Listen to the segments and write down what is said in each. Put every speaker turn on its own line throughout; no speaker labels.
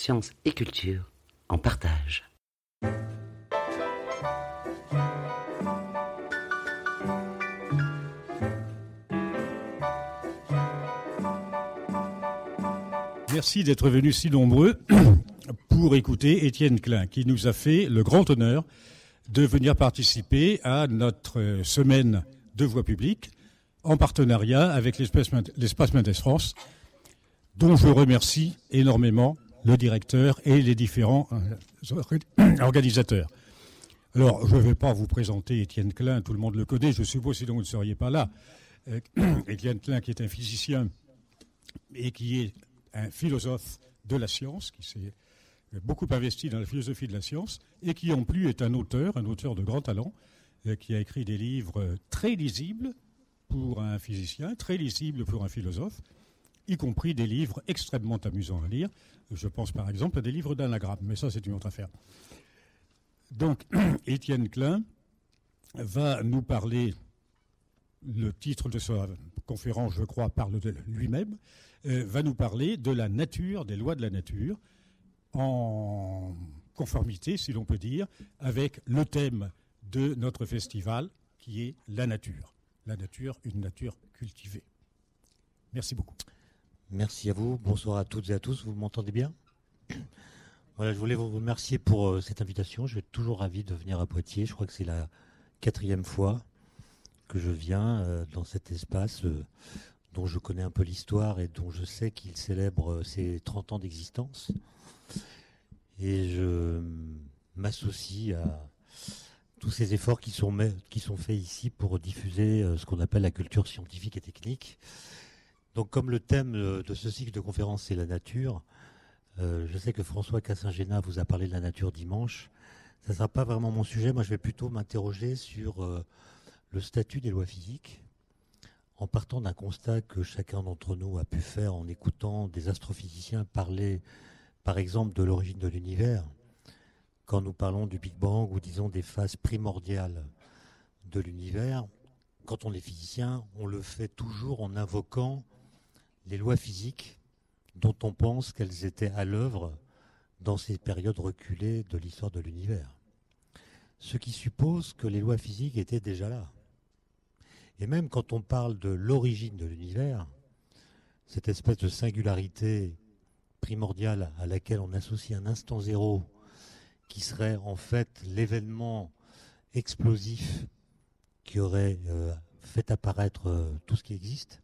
Sciences et culture en partage.
Merci d'être venus si nombreux pour écouter Étienne Klein, qui nous a fait le grand honneur de venir participer à notre semaine de voix publique en partenariat avec l'Espace Mendes France, dont je remercie énormément le directeur et les différents euh, organisateurs. Alors, je ne vais pas vous présenter Étienne Klein, tout le monde le connaît, je suppose, sinon vous ne seriez pas là. Euh, Étienne Klein, qui est un physicien et qui est un philosophe de la science, qui s'est beaucoup investi dans la philosophie de la science, et qui en plus est un auteur, un auteur de grand talent, euh, qui a écrit des livres très lisibles pour un physicien, très lisibles pour un philosophe, y compris des livres extrêmement amusants à lire. Je pense par exemple à des livres d'anagramme, mais ça c'est une autre affaire. Donc, Étienne Klein va nous parler, le titre de sa conférence, je crois, parle de lui-même, euh, va nous parler de la nature, des lois de la nature, en conformité, si l'on peut dire, avec le thème de notre festival, qui est la nature. La nature, une nature cultivée. Merci beaucoup.
Merci à vous. Bonsoir à toutes et à tous. Vous m'entendez bien? Voilà, je voulais vous remercier pour euh, cette invitation. Je suis toujours ravi de venir à Poitiers. Je crois que c'est la quatrième fois que je viens euh, dans cet espace euh, dont je connais un peu l'histoire et dont je sais qu'il célèbre ses 30 ans d'existence. Et je m'associe à tous ces efforts qui sont, qui sont faits ici pour diffuser ce qu'on appelle la culture scientifique et technique. Donc, comme le thème de ce cycle de conférences, c'est la nature, euh, je sais que François Cassingena vous a parlé de la nature dimanche. Ça ne sera pas vraiment mon sujet. Moi, je vais plutôt m'interroger sur euh, le statut des lois physiques, en partant d'un constat que chacun d'entre nous a pu faire en écoutant des astrophysiciens parler, par exemple, de l'origine de l'univers, quand nous parlons du Big Bang ou disons des phases primordiales de l'univers. Quand on est physicien, on le fait toujours en invoquant les lois physiques dont on pense qu'elles étaient à l'œuvre dans ces périodes reculées de l'histoire de l'univers. Ce qui suppose que les lois physiques étaient déjà là. Et même quand on parle de l'origine de l'univers, cette espèce de singularité primordiale à laquelle on associe un instant zéro, qui serait en fait l'événement explosif qui aurait euh, fait apparaître euh, tout ce qui existe,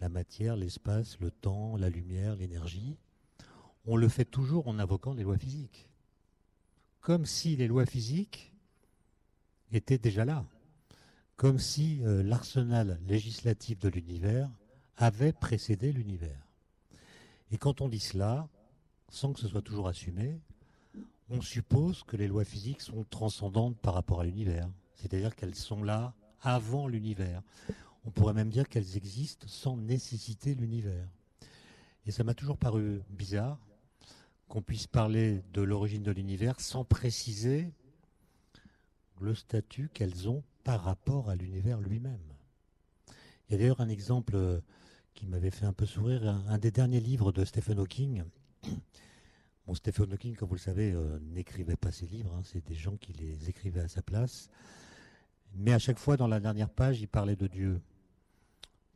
la matière, l'espace, le temps, la lumière, l'énergie, on le fait toujours en invoquant les lois physiques. Comme si les lois physiques étaient déjà là. Comme si euh, l'arsenal législatif de l'univers avait précédé l'univers. Et quand on dit cela, sans que ce soit toujours assumé, on suppose que les lois physiques sont transcendantes par rapport à l'univers. C'est-à-dire qu'elles sont là avant l'univers. On pourrait même dire qu'elles existent sans nécessiter l'univers. Et ça m'a toujours paru bizarre qu'on puisse parler de l'origine de l'univers sans préciser le statut qu'elles ont par rapport à l'univers lui-même. Il y a d'ailleurs un exemple qui m'avait fait un peu sourire, un, des derniers livres de Stephen Hawking. Bon, Stephen Hawking, comme vous le savez, euh, n'écrivait pas ses livres, hein, c'est des gens qui les écrivaient à sa place. Mais à chaque fois, dans la dernière page, il parlait de Dieu.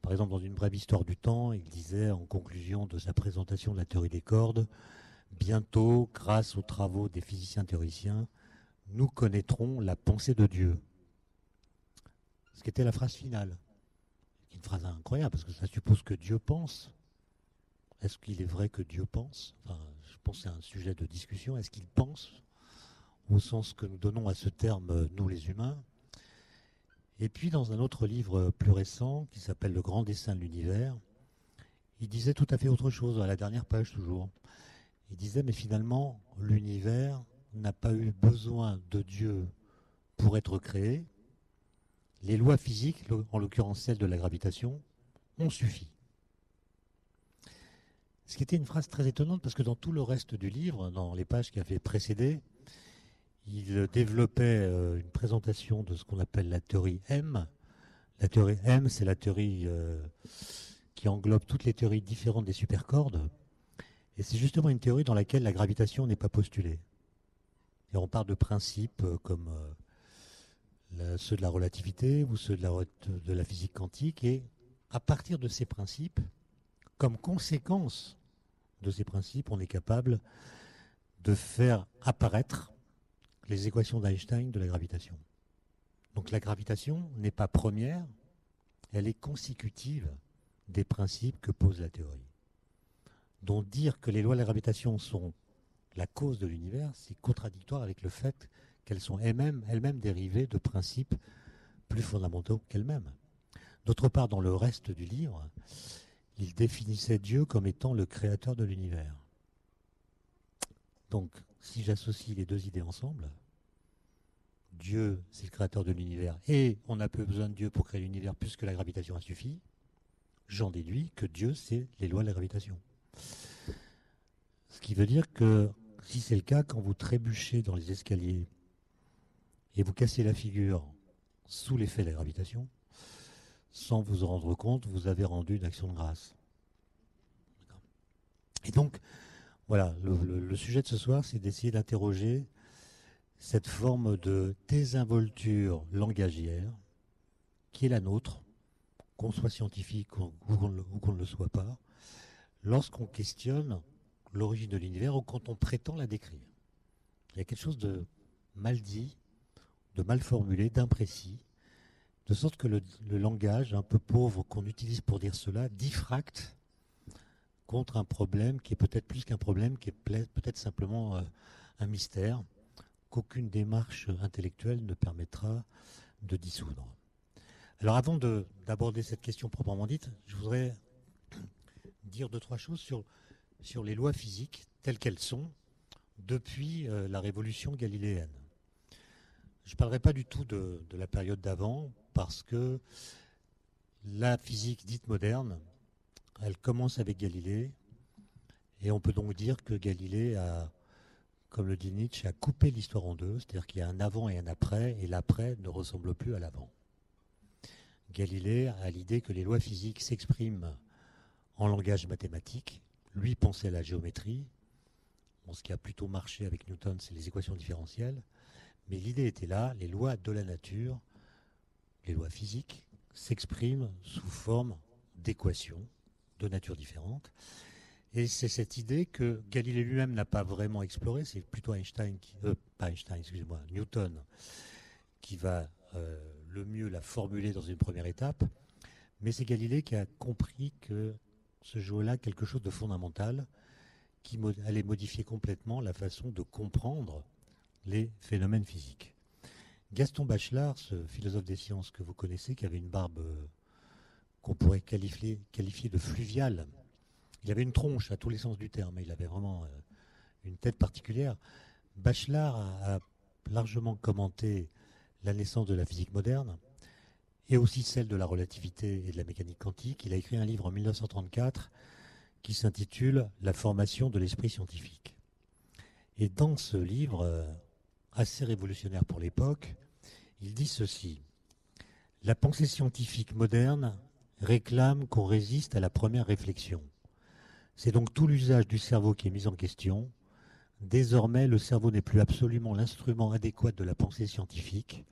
Par exemple, dans une brève histoire du temps, il disait en conclusion de sa présentation de la théorie des cordes, bientôt, grâce aux travaux des physiciens théoriciens, nous connaîtrons la pensée de Dieu. Ce qui était la phrase finale. Une phrase incroyable, parce que ça suppose que Dieu pense. Est-ce qu'il est vrai que Dieu pense? Je pense que c'est un sujet de discussion. Est-ce qu'il pense? Au sens que nous donnons à ce terme, nous les humains. Et puis dans un autre livre plus récent qui s'appelle Le grand dessin de l'univers, il disait tout à fait autre chose, à la dernière page toujours. Il disait mais finalement l'univers n'a pas eu besoin de Dieu pour être créé. Les lois physiques, en l'occurrence celle de la gravitation, ont suffi. Ce qui était une phrase très étonnante parce que dans tout le reste du livre, dans les pages qui avaient précédé, il développait euh, une présentation de ce qu'on appelle la théorie M. La théorie M, c'est la théorie euh, qui englobe toutes les théories différentes des supercordes. Et c'est justement une théorie dans laquelle la gravitation n'est pas postulée. Et on parle de principes euh, comme ceux de la relativité ou ceux de la, de la physique quantique. Et à partir de ces principes, comme conséquence de ces principes, on est capable de faire apparaître les équations d'Einstein de la gravitation. Donc la gravitation n'est pas première, elle est consécutive des principes que pose la théorie. Donc dire que les lois de la gravitation sont la cause de l'univers, c'est contradictoire avec le fait qu'elles sont elles-mêmes elles dérivées de principes plus fondamentaux qu'elles-mêmes. D'autre part, dans le reste du livre, il définissait Dieu comme étant le créateur de l'univers. Donc, si j'associe les deux idées ensemble, Dieu, c'est le créateur de l'univers, et on n'a peu besoin de Dieu pour créer l'univers puisque la gravitation a suffi, j'en déduis que Dieu, c'est les lois de la gravitation. Ce qui veut dire que si c'est le cas, quand vous trébuchez dans les escaliers et vous cassez la figure sous l'effet de la gravitation, sans vous en rendre compte, vous avez rendu une action de grâce. Et donc, voilà, le, sujet de ce soir, c'est d'essayer d'interroger cette forme de désinvolture langagière qui est la nôtre, qu'on soit scientifique ou qu'on ne le soit pas, lorsqu'on questionne l'origine de l'univers ou quand on prétend la décrire. Il y a quelque chose de mal dit, de mal formulé, d'imprécis, de sorte que le, langage un peu pauvre qu'on utilise pour dire cela diffracte contre un problème qui est peut-être plus qu'un problème, qui est peut-être simplement euh, un mystère qu'aucune démarche intellectuelle ne permettra de dissoudre. Alors avant d'aborder cette question proprement dite, je voudrais dire deux, trois choses sur, les lois physiques telles qu'elles sont depuis euh, la révolution galiléenne. Je ne parlerai pas du tout de la période d'avant, parce que la physique dite moderne, elle commence avec Galilée, et on peut donc dire que Galilée a, comme le dit Nietzsche, a coupé l'histoire en deux, c'est-à-dire qu'il y a un avant et un après, et l'après ne ressemble plus à l'avant. Galilée a l'idée que les lois physiques s'expriment en langage mathématique. Lui pensait à la géométrie. ce qui a plutôt marché avec Newton, c'est les équations différentielles. Mais l'idée était là, les lois de la nature les lois physiques s'expriment sous forme d'équations de nature différente. Et c'est cette idée que Galilée lui-même n'a pas vraiment explorée, c'est plutôt Einstein, euh, pas Einstein, excusez-moi, Newton, qui va euh, le mieux la formuler dans une première étape. Mais c'est Galilée qui a compris que ce jouait-là quelque chose de fondamental qui allait modifier complètement la façon de comprendre les phénomènes physiques. Gaston Bachelard, ce philosophe des sciences que vous connaissez, qui avait une barbe euh, qu'on pourrait qualifier, de fluviale, il avait une tronche à tous les sens du terme, il avait vraiment euh, une tête particulière. Bachelard a, largement commenté la naissance de la physique moderne et aussi celle de la relativité et de la mécanique quantique. Il a écrit un livre en 1934 qui s'intitule La formation de l'esprit scientifique. Et dans ce livre, euh, assez révolutionnaire pour l'époque, il dit ceci. La pensée scientifique moderne réclame qu'on résiste à la première réflexion. C'est donc tout l'usage du cerveau qui est mis en question. Désormais, le cerveau n'est plus absolument l'instrument adéquat de la pensée scientifique.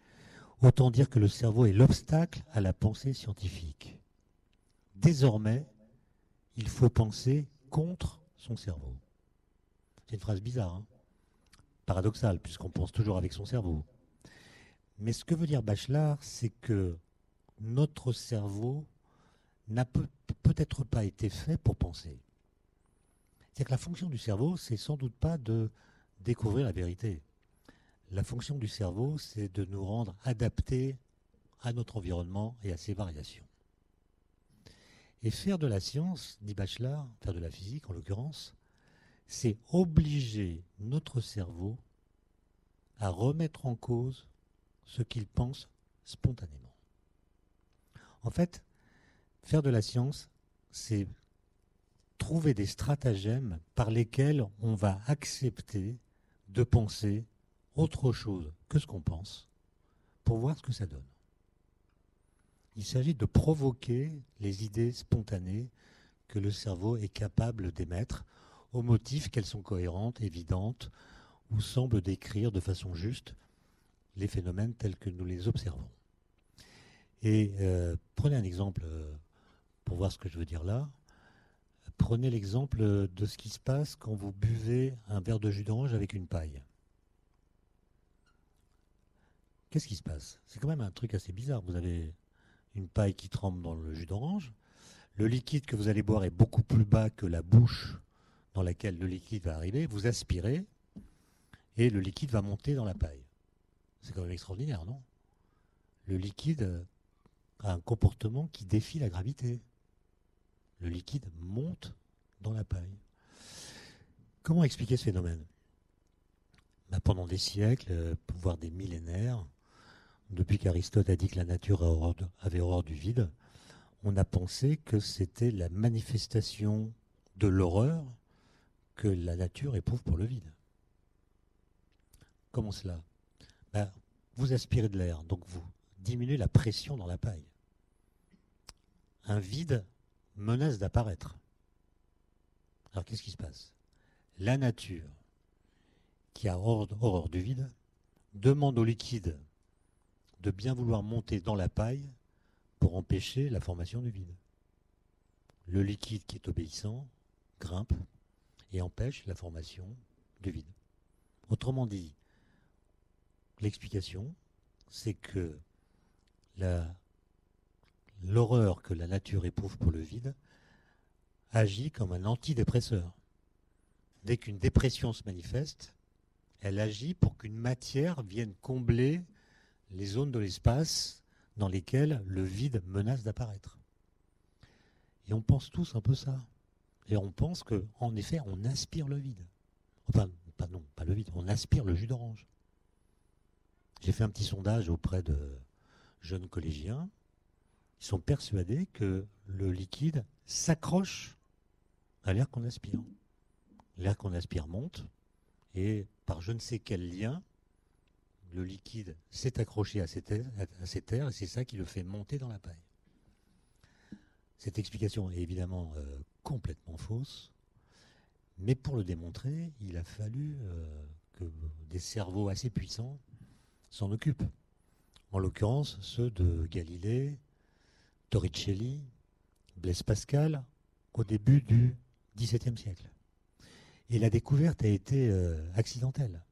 Autant dire que le cerveau est l'obstacle à la pensée scientifique. Désormais, il faut penser contre son cerveau. C'est une phrase bizarre. Hein paradoxal, puisqu'on pense toujours avec son cerveau. Mais ce que veut dire Bachelard, c'est que notre cerveau n'a peut-être pas été fait pour penser. C'est-à-dire que la fonction du cerveau, c'est sans doute pas de découvrir la vérité. La fonction du cerveau, c'est de nous rendre adaptés à notre environnement et à ses variations. Et faire de la science, dit Bachelard, faire de la physique en l'occurrence, c'est obliger notre cerveau à remettre en cause ce qu'il pense spontanément. En fait, faire de la science, c'est trouver des stratagèmes par lesquels on va accepter de penser autre chose que ce qu'on pense pour voir ce que ça donne. Il s'agit de provoquer les idées spontanées que le cerveau est capable d'émettre au motif qu'elles sont cohérentes, évidentes, ou semblent décrire de façon juste les phénomènes tels que nous les observons. Et euh, prenez un exemple euh, pour voir ce que je veux dire là. Prenez l'exemple de ce qui se passe quand vous buvez un verre de jus d'orange avec une paille. Qu'est-ce qui se passe? C'est quand même un truc assez bizarre. Vous avez une paille qui trempe dans le jus d'orange. Le liquide que vous allez boire est beaucoup plus bas que la bouche dans laquelle le liquide va arriver. Vous aspirez et le liquide va monter dans la paille. C'est quand même extraordinaire, non? Le liquide a un comportement qui défie la gravité. Le liquide monte dans la paille. Comment expliquer ce phénomène? Ben, Pendant des siècles, euh, voire des millénaires, depuis qu'Aristote a dit que la nature avait horreur du vide, on a pensé que c'était la manifestation de l'horreur que la nature éprouve pour le vide. Comment cela? Ben, Vous aspirez de l'air, donc vous diminuez la pression dans la paille. Un vide menace d'apparaître. Alors qu'est-ce qui se passe? La nature, qui a horreur du vide, demande au liquide de bien vouloir monter dans la paille pour empêcher la formation du vide. Le liquide qui est obéissant grimpe et empêche la formation du vide. Autrement dit, l'explication, c'est que l'horreur que la nature éprouve pour le vide agit comme un antidépresseur. Dès qu'une dépression se manifeste, elle agit pour qu'une matière vienne combler les zones de l'espace dans lesquelles le vide menace d'apparaître. Et on pense tous un peu ça. Et on pense qu'en effet, on aspire le vide. Enfin, pas non, pas le vide, on aspire le jus d'orange. J'ai fait un petit sondage auprès de jeunes collégiens. Ils sont persuadés que le liquide s'accroche à l'air qu'on aspire. L'air qu'on aspire monte, et par je ne sais quel lien, le liquide s'est accroché à cette terres, et c'est ça qui le fait monter dans la paille. Cette explication est évidemment euh, complètement fausse, mais pour le démontrer, il a fallu euh, que des cerveaux assez puissants s'en occupent. En l'occurrence, ceux de Galilée, Torricelli, Blaise Pascal, au début du XVIIe siècle. Et la découverte a été euh, accidentelle.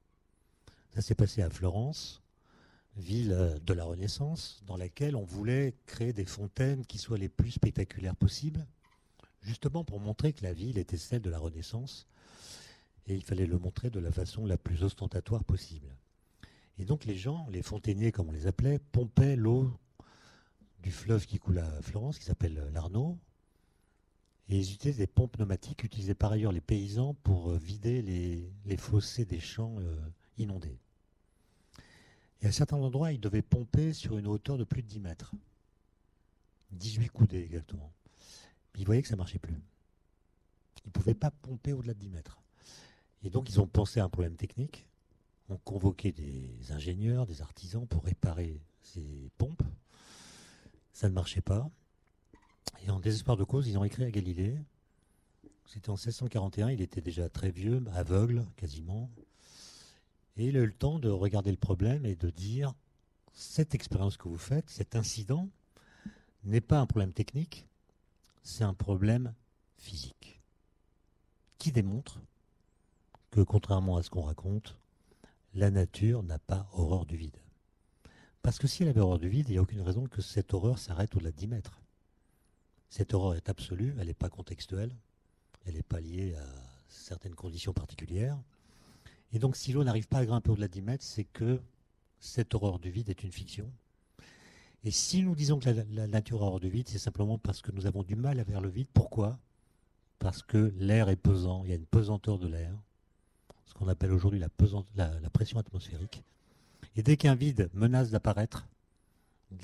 Ça s'est passé à Florence, ville euh, de la Renaissance, dans laquelle on voulait créer des fontaines qui soient les plus spectaculaires possibles, justement pour montrer que la ville était celle de la Renaissance, et il fallait le montrer de la façon la plus ostentatoire possible. Et donc les gens, les fontainiers comme on les appelait, pompaient l'eau du fleuve qui coule à Florence, qui s'appelle l'Arnaud, et ils utilisaient des pompes pneumatiques, utilisaient par ailleurs les paysans pour euh, vider les, fossés des champs euh, inondés. Et à certains endroits, il devait pomper sur une hauteur de plus de 10 mètres. 18 coudées exactement. Puis ils voyaient que ça ne marchait plus. Ils ne pouvaient pas pomper au-delà de 10 mètres. Et donc ils ont pensé à un problème technique, ont convoqué des ingénieurs, des artisans pour réparer ces pompes. Ça ne marchait pas. Et en désespoir de cause, ils ont écrit à Galilée. C'était en 1641, il était déjà très vieux, aveugle quasiment. Et il a eu le temps de regarder le problème et de dire cette expérience que vous faites, cet incident, n'est pas un problème technique, c'est un problème physique. Qui démontre que, contrairement à ce qu'on raconte, la nature n'a pas horreur du vide. Parce que si elle avait horreur du vide, il n'y a aucune raison que cette horreur s'arrête au-delà de 10 mètres. Cette horreur est absolue, elle n'est pas contextuelle, elle n'est pas liée à certaines conditions particulières. Et donc, si l'eau n'arrive pas à grimper au-delà de 10 mètres, c'est que cette horreur du vide est une fiction. Et si nous disons que la, nature a horreur du vide, c'est simplement parce que nous avons du mal à faire le vide. Pourquoi? Parce que l'air est pesant, il y a une pesanteur de l'air, ce qu'on appelle aujourd'hui la- la pression atmosphérique. Et dès qu'un vide menace d'apparaître,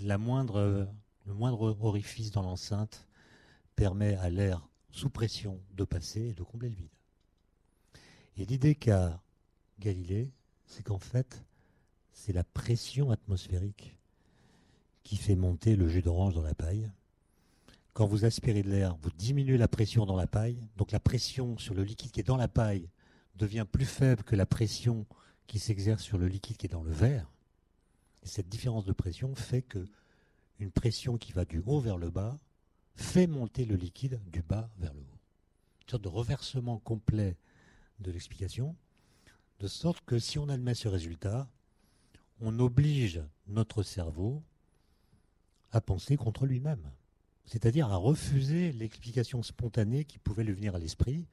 la moindre, le moindre orifice dans l'enceinte permet à l'air sous pression de passer et de combler le vide. Et l'idée qu'a Galilée, c'est qu'en fait, c'est la pression atmosphérique qui fait monter le jus d'orange dans la paille. Quand vous aspirez de l'air, vous diminuez la pression dans la paille, donc la pression sur le liquide qui est dans la paille devient plus faible que la pression qui s'exerce sur le liquide qui est dans le verre. Et cette différence de pression fait que une pression qui va du haut vers le bas fait monter le liquide du bas vers le haut. Une sorte de reversement complet de l'explication, de sorte que si on admet ce résultat, on oblige notre cerveau à penser contre lui-même, c'est-à-dire à refuser l'explication spontanée qui pouvait lui venir à l'esprit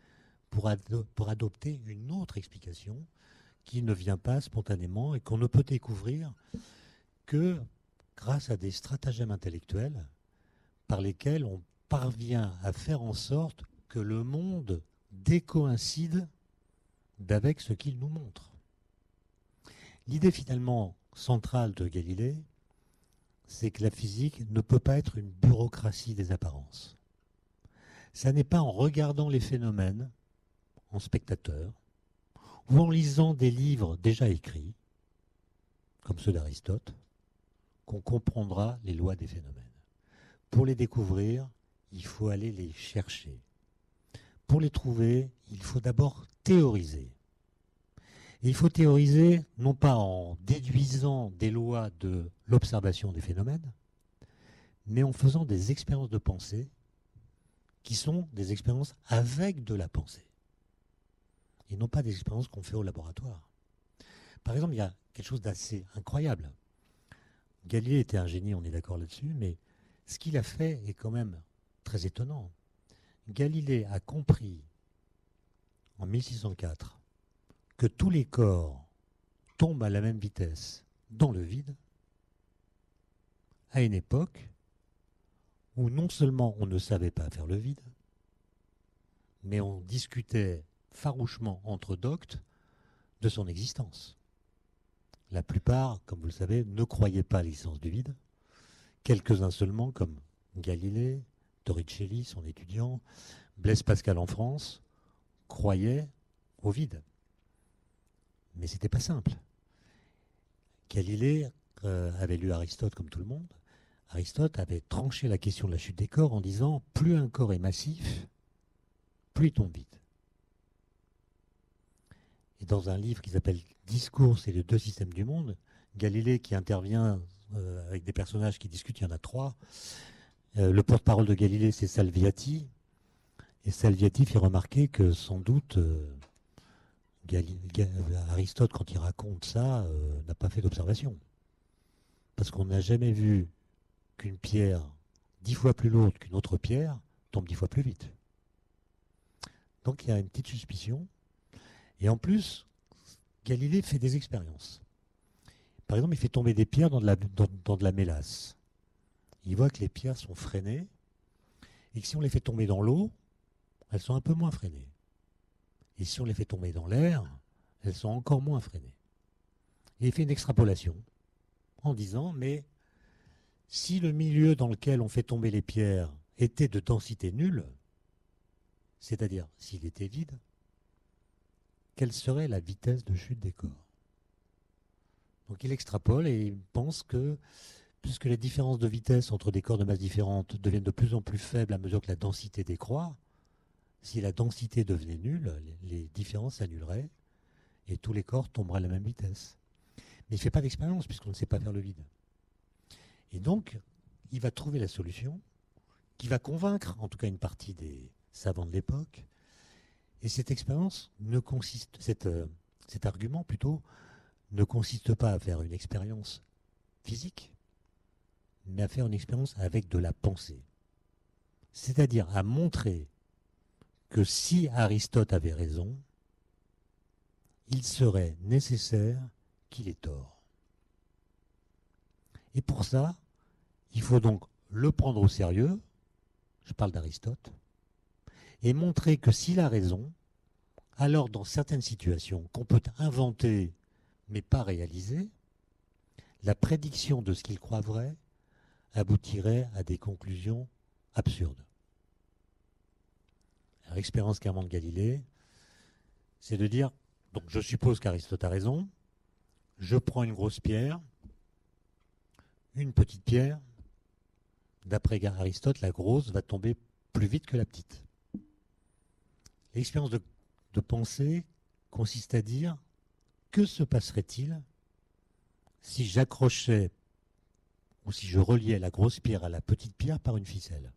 pour adopter une autre explication qui ne vient pas spontanément et qu'on ne peut découvrir que grâce à des stratagèmes intellectuels par lesquels on parvient à faire en sorte que le monde décoïncide d'avec ce qu'il nous montre. L'idée finalement centrale de Galilée, c'est que la physique ne peut pas être une bureaucratie des apparences. Ça n'est pas en regardant les phénomènes en spectateur ou en lisant des livres déjà écrits, comme ceux d'Aristote, qu'on comprendra les lois des phénomènes. Pour les découvrir, il faut aller les chercher. Pour les trouver, il faut d'abord théoriser. Et il faut théoriser non pas en déduisant des lois de l'observation des phénomènes, mais en faisant des expériences de pensée qui sont des expériences avec de la pensée. Et non pas des expériences qu'on fait au laboratoire. Par exemple, il y a quelque chose d'assez incroyable. Galilée était un génie, on est d'accord là-dessus, mais ce qu'il a fait est quand même très étonnant. Galilée a compris en 1604 que tous les corps tombent à la même vitesse dans le vide à une époque où non seulement on ne savait pas faire le vide, mais on discutait farouchement entre doctes de son existence. La plupart, comme vous le savez, ne croyaient pas à l'existence du vide. Quelques-uns seulement, comme Galilée, Torricelli, son étudiant, Blaise Pascal en France, croyaient au vide. Mais c'était pas simple. Galilée euh, avait lu Aristote comme tout le monde. Aristote avait tranché la question de la chute des corps en disant plus un corps est massif, plus il tombe vite. Et dans un livre qui s'appelle Discours et les deux systèmes du monde, Galilée qui intervient euh, avec des personnages qui discutent, il y en a trois. Euh, le porte-parole de Galilée, c'est Salviati. Et Salviati fait remarquer que sans doute euh, Aristote, quand il raconte ça, n'a pas fait d'observation. Parce qu'on n'a jamais vu qu'une pierre dix fois plus lourde qu'une autre pierre tombe dix fois plus vite. Donc il y a une petite suspicion. Et en plus, Galilée fait des expériences. Par exemple, il fait tomber des pierres dans de la, mélasse. Il voit que les pierres sont freinées et que si on les fait tomber dans l'eau, elles sont un peu moins freinées. Et si on les fait tomber dans l'air, elles sont encore moins freinées. Il fait une extrapolation en disant, mais si le milieu dans lequel on fait tomber les pierres était de densité nulle, c'est-à-dire s'il était vide, quelle serait la vitesse de chute des corps? Donc il extrapole et il pense que puisque les différences de vitesse entre des corps de masse différentes deviennent de plus en plus faibles à mesure que la densité décroît, si la densité devenait nulle, les différences s'annuleraient et tous les corps tomberaient à la même vitesse. Mais il ne fait pas d'expérience puisqu'on ne sait pas faire le vide. Et donc, il va trouver la solution qui va convaincre, en tout cas une partie des savants de l'époque. Et cette expérience ne consiste, euh, cet argument plutôt, ne consiste pas à faire une expérience physique, mais à faire une expérience avec de la pensée. C'est-à-dire à montrer que si Aristote avait raison, il serait nécessaire qu'il ait tort. Et pour ça, Il faut donc le prendre au sérieux, je parle d'Aristote, et montrer que s'il a raison, alors dans certaines situations qu'on peut inventer mais pas réaliser, la prédiction de ce qu'il croit vrai aboutirait à des conclusions absurdes. L'expérience qu'Armand de Galilée, c'est de dire, donc je suppose qu'Aristote a raison, je prends une grosse pierre, une petite pierre, d'après Aristote, la grosse va tomber plus vite que la petite. L'expérience de, pensée consiste à dire que se passerait-il si j'accrochais ou si je reliais la grosse pierre à la petite pierre par une ficelle?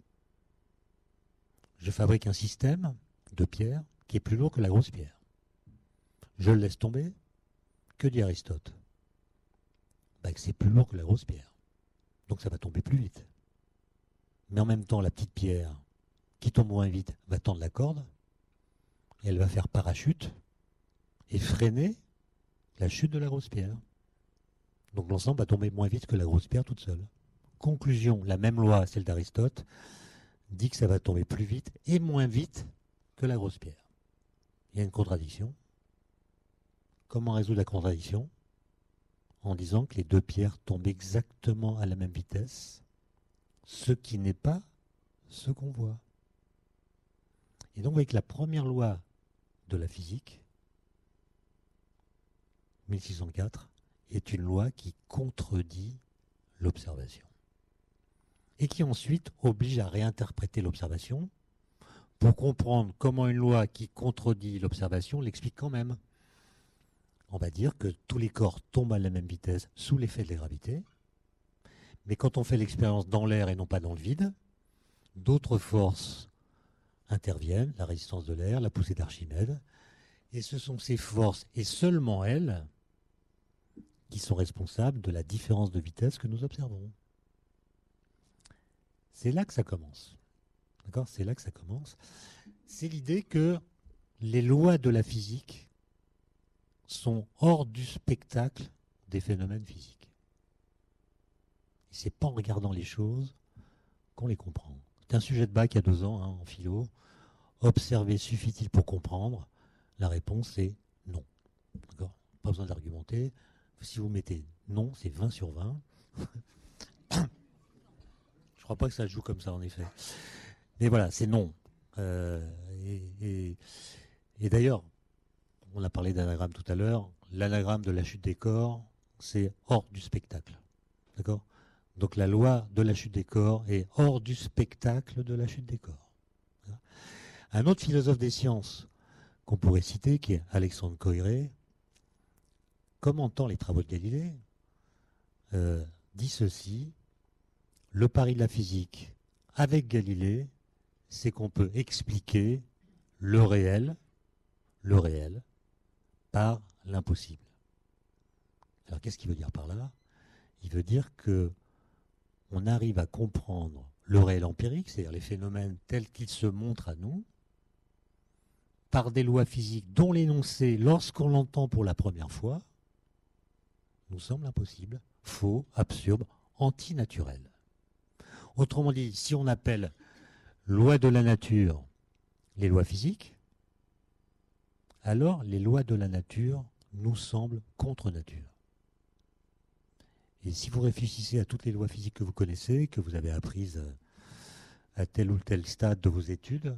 Je fabrique un système de pierre qui est plus lourd que la grosse pierre. Je le laisse tomber. Que dit Aristote? Bah, c'est plus lourd que la grosse pierre. Donc ça va tomber plus vite. Mais en même temps, la petite pierre qui tombe moins vite va tendre la corde, et elle va faire parachute et freiner la chute de la grosse pierre. Donc l'ensemble va tomber moins vite que la grosse pierre toute seule. Conclusion, la même loi, celle d'Aristote, dit que ça va tomber plus vite et moins vite que la grosse pierre. Il y a une contradiction. Comment résoudre la contradiction? En disant que les deux pierres tombent exactement à la même vitesse, ce qui n'est pas ce qu'on voit. Et donc avec la première loi de la physique, 1604, est une loi qui contredit l'observation. Et qui ensuite oblige à réinterpréter l'observation pour comprendre comment une loi qui contredit l'observation l'explique quand même. On va dire que tous les corps tombent à la même vitesse sous l'effet de la gravité, mais quand on fait l'expérience dans l'air et non pas dans le vide, d'autres forces interviennent, la résistance de l'air, la poussée d'Archimède, et ce sont ces forces, et seulement elles, qui sont responsables de la différence de vitesse que nous observons. C'est là que ça commence. D'accord? C'est là que ça commence. C'est l'idée que les lois de la physique sont hors du spectacle des phénomènes physiques. Et c'est pas en regardant les choses qu'on les comprend. C'est un sujet de bac il a deux ans hein, en philo. Observer suffit-il pour comprendre? La réponse est non. D'accord? Pas besoin d'argumenter si vous mettez non, c'est 20 sur 20. Je crois pas que ça joue comme ça en effet. Mais voilà, c'est non. Euh, et, d'ailleurs, on a parlé d'anagramme tout à l'heure. L'anagramme de la chute des corps, c'est hors du spectacle. D'accord? Donc la loi de la chute des corps est hors du spectacle de la chute des corps. Un autre philosophe des sciences qu'on pourrait citer, qui est Alexandre Coiré, commentant les travaux de Galilée, euh, dit ceci, le pari de la physique avec Galilée, c'est qu'on peut expliquer le réel, le réel, par l'impossible. Alors qu'est-ce qu'il veut dire par là? Il veut dire que on arrive à comprendre le réel empirique, c'est-à-dire les phénomènes tels qu'ils se montrent à nous, par des lois physiques dont l'énoncé, lorsqu'on l'entend pour la première fois, nous semble impossible, faux, absurde, antinaturel. Autrement dit, si on appelle loi de la nature les lois physiques, alors les lois de la nature nous semblent contre nature. Et si vous réfléchissez à toutes les lois physiques que vous connaissez, que vous avez apprises à tel ou tel stade de vos études,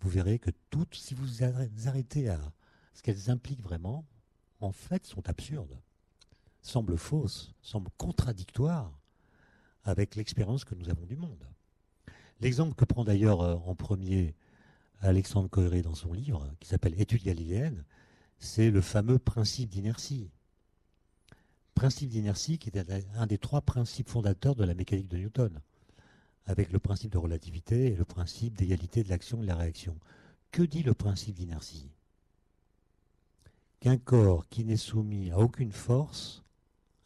vous verrez que toutes, si vous arrêtez à ce qu'elles impliquent vraiment, en fait, sont absurdes semble fausse, semble contradictoire avec l'expérience que nous avons du monde. L'exemple que prend d'ailleurs euh, en premier Alexandre Coiré dans son livre, qui s'appelle Études galiléennes, c'est le fameux principe d'inertie. Principe d'inertie qui est un des trois principes fondateurs de la mécanique de Newton, avec le principe de relativité et le principe d'égalité de l'action et de la réaction. Que dit le principe d'inertie? Qu'un corps qui n'est soumis à aucune force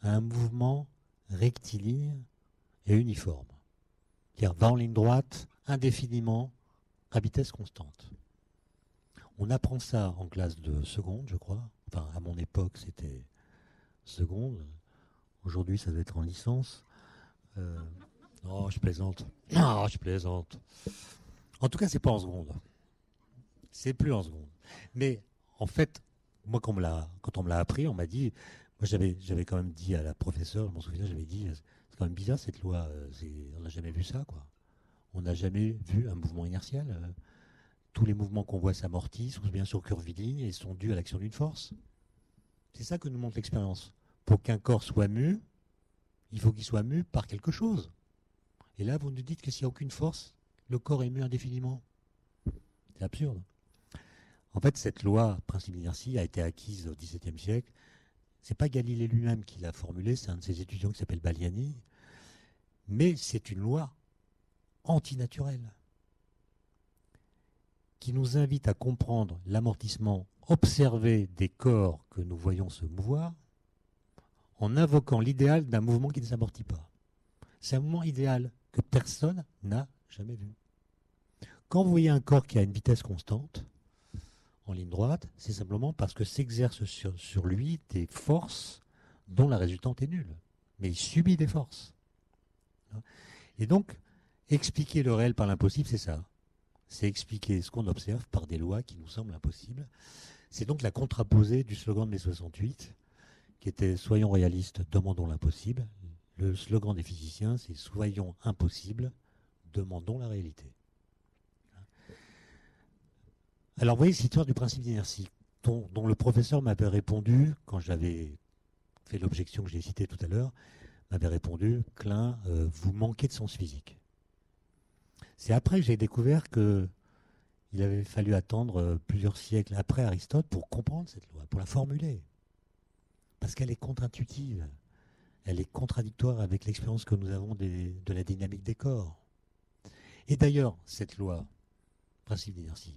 un mouvement rectiligne et uniforme. C'est-à-dire va en ligne droite indéfiniment à vitesse constante. On apprend ça en classe de seconde, je crois. Enfin, à mon époque, c'était seconde. Aujourd'hui, ça doit être en licence. Euh, Oh, je plaisante. Oh, je plaisante. En tout cas, c'est pas en seconde. C'est plus en seconde. Mais en fait, moi, quand on me l'a, appris, on m'a dit, moi, j'avais, j'avais quand même dit à la professeure, je m'en souviens, j'avais dit, c'est quand même bizarre cette loi. euh, on n'a jamais vu ça, quoi. On n'a jamais vu un mouvement inertiel. euh. Tous les mouvements qu'on voit s'amortissent, ou bien sur curviligne, et sont dus à l'action d'une force. C'est ça que nous montre l'expérience. Pour qu'un corps soit mu, il faut qu'il soit mu par quelque chose. Et là, vous nous dites que s'il n'y a aucune force, le corps est mu indéfiniment. C'est absurde. En fait, cette loi, principe d'inertie, a été acquise au XVIIe siècle. C'est pas Galilée lui-même qui l'a formulée, c'est un de ses étudiants qui s'appelle Baliani. Mais c'est une loi antinaturelle qui nous invite à comprendre l'amortissement observé des corps que nous voyons se mouvoir en invoquant l'idéal d'un mouvement qui ne s'amortit pas. C'est un mouvement idéal que personne n'a jamais vu. Quand vous voyez un corps qui a une vitesse constante, en ligne droite, c'est simplement parce que s'exercent sur, sur lui des forces dont la résultante est nulle. Mais il subit des forces. Et donc, expliquer le réel par l'impossible, c'est ça. C'est expliquer ce qu'on observe par des lois qui nous semblent impossibles. C'est donc la contraposée du slogan de mai 68, qui était Soyons réalistes, demandons l'impossible. Le slogan des physiciens, c'est Soyons impossibles, demandons la réalité. Alors, vous voyez, cette histoire du principe d'inertie, dont, le professeur m'avait répondu quand j'avais fait l'objection que j'ai citée tout à l'heure, m'avait répondu Klein, euh, vous manquez de sens physique. C'est après que j'ai découvert que il avait fallu attendre euh, plusieurs siècles après Aristote pour comprendre cette loi, pour la formuler. Parce qu'elle est contre-intuitive. Elle est contradictoire avec l'expérience que nous avons de la dynamique des corps. Et d'ailleurs, cette loi, principe d'inertie,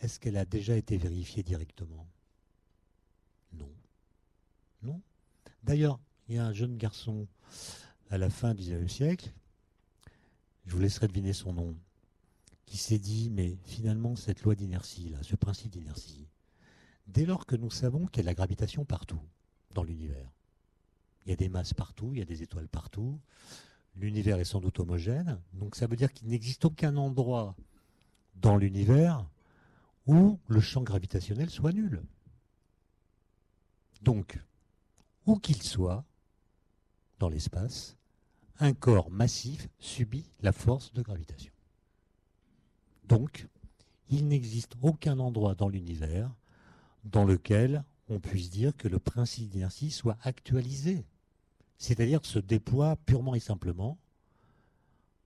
est-ce qu'elle a déjà été vérifiée directement? Non. Non. D'ailleurs, il y a un jeune garçon à la fin du XIXe siècle, je vous laisserai deviner son nom, qui s'est dit, mais finalement, cette loi d'inertie, là, ce principe d'inertie, dès lors que nous savons qu'il y a de la gravitation partout dans l'univers, il y a des masses partout, il y a des étoiles partout, l'univers est sans doute homogène, donc ça veut dire qu'il n'existe aucun endroit dans l'univers où le champ gravitationnel soit nul. Donc, où qu'il soit, dans l'espace, un corps massif subit la force de gravitation. Donc, il n'existe aucun endroit dans l'univers dans lequel on puisse dire que le principe d'inertie soit actualisé, c'est-à-dire se déploie purement et simplement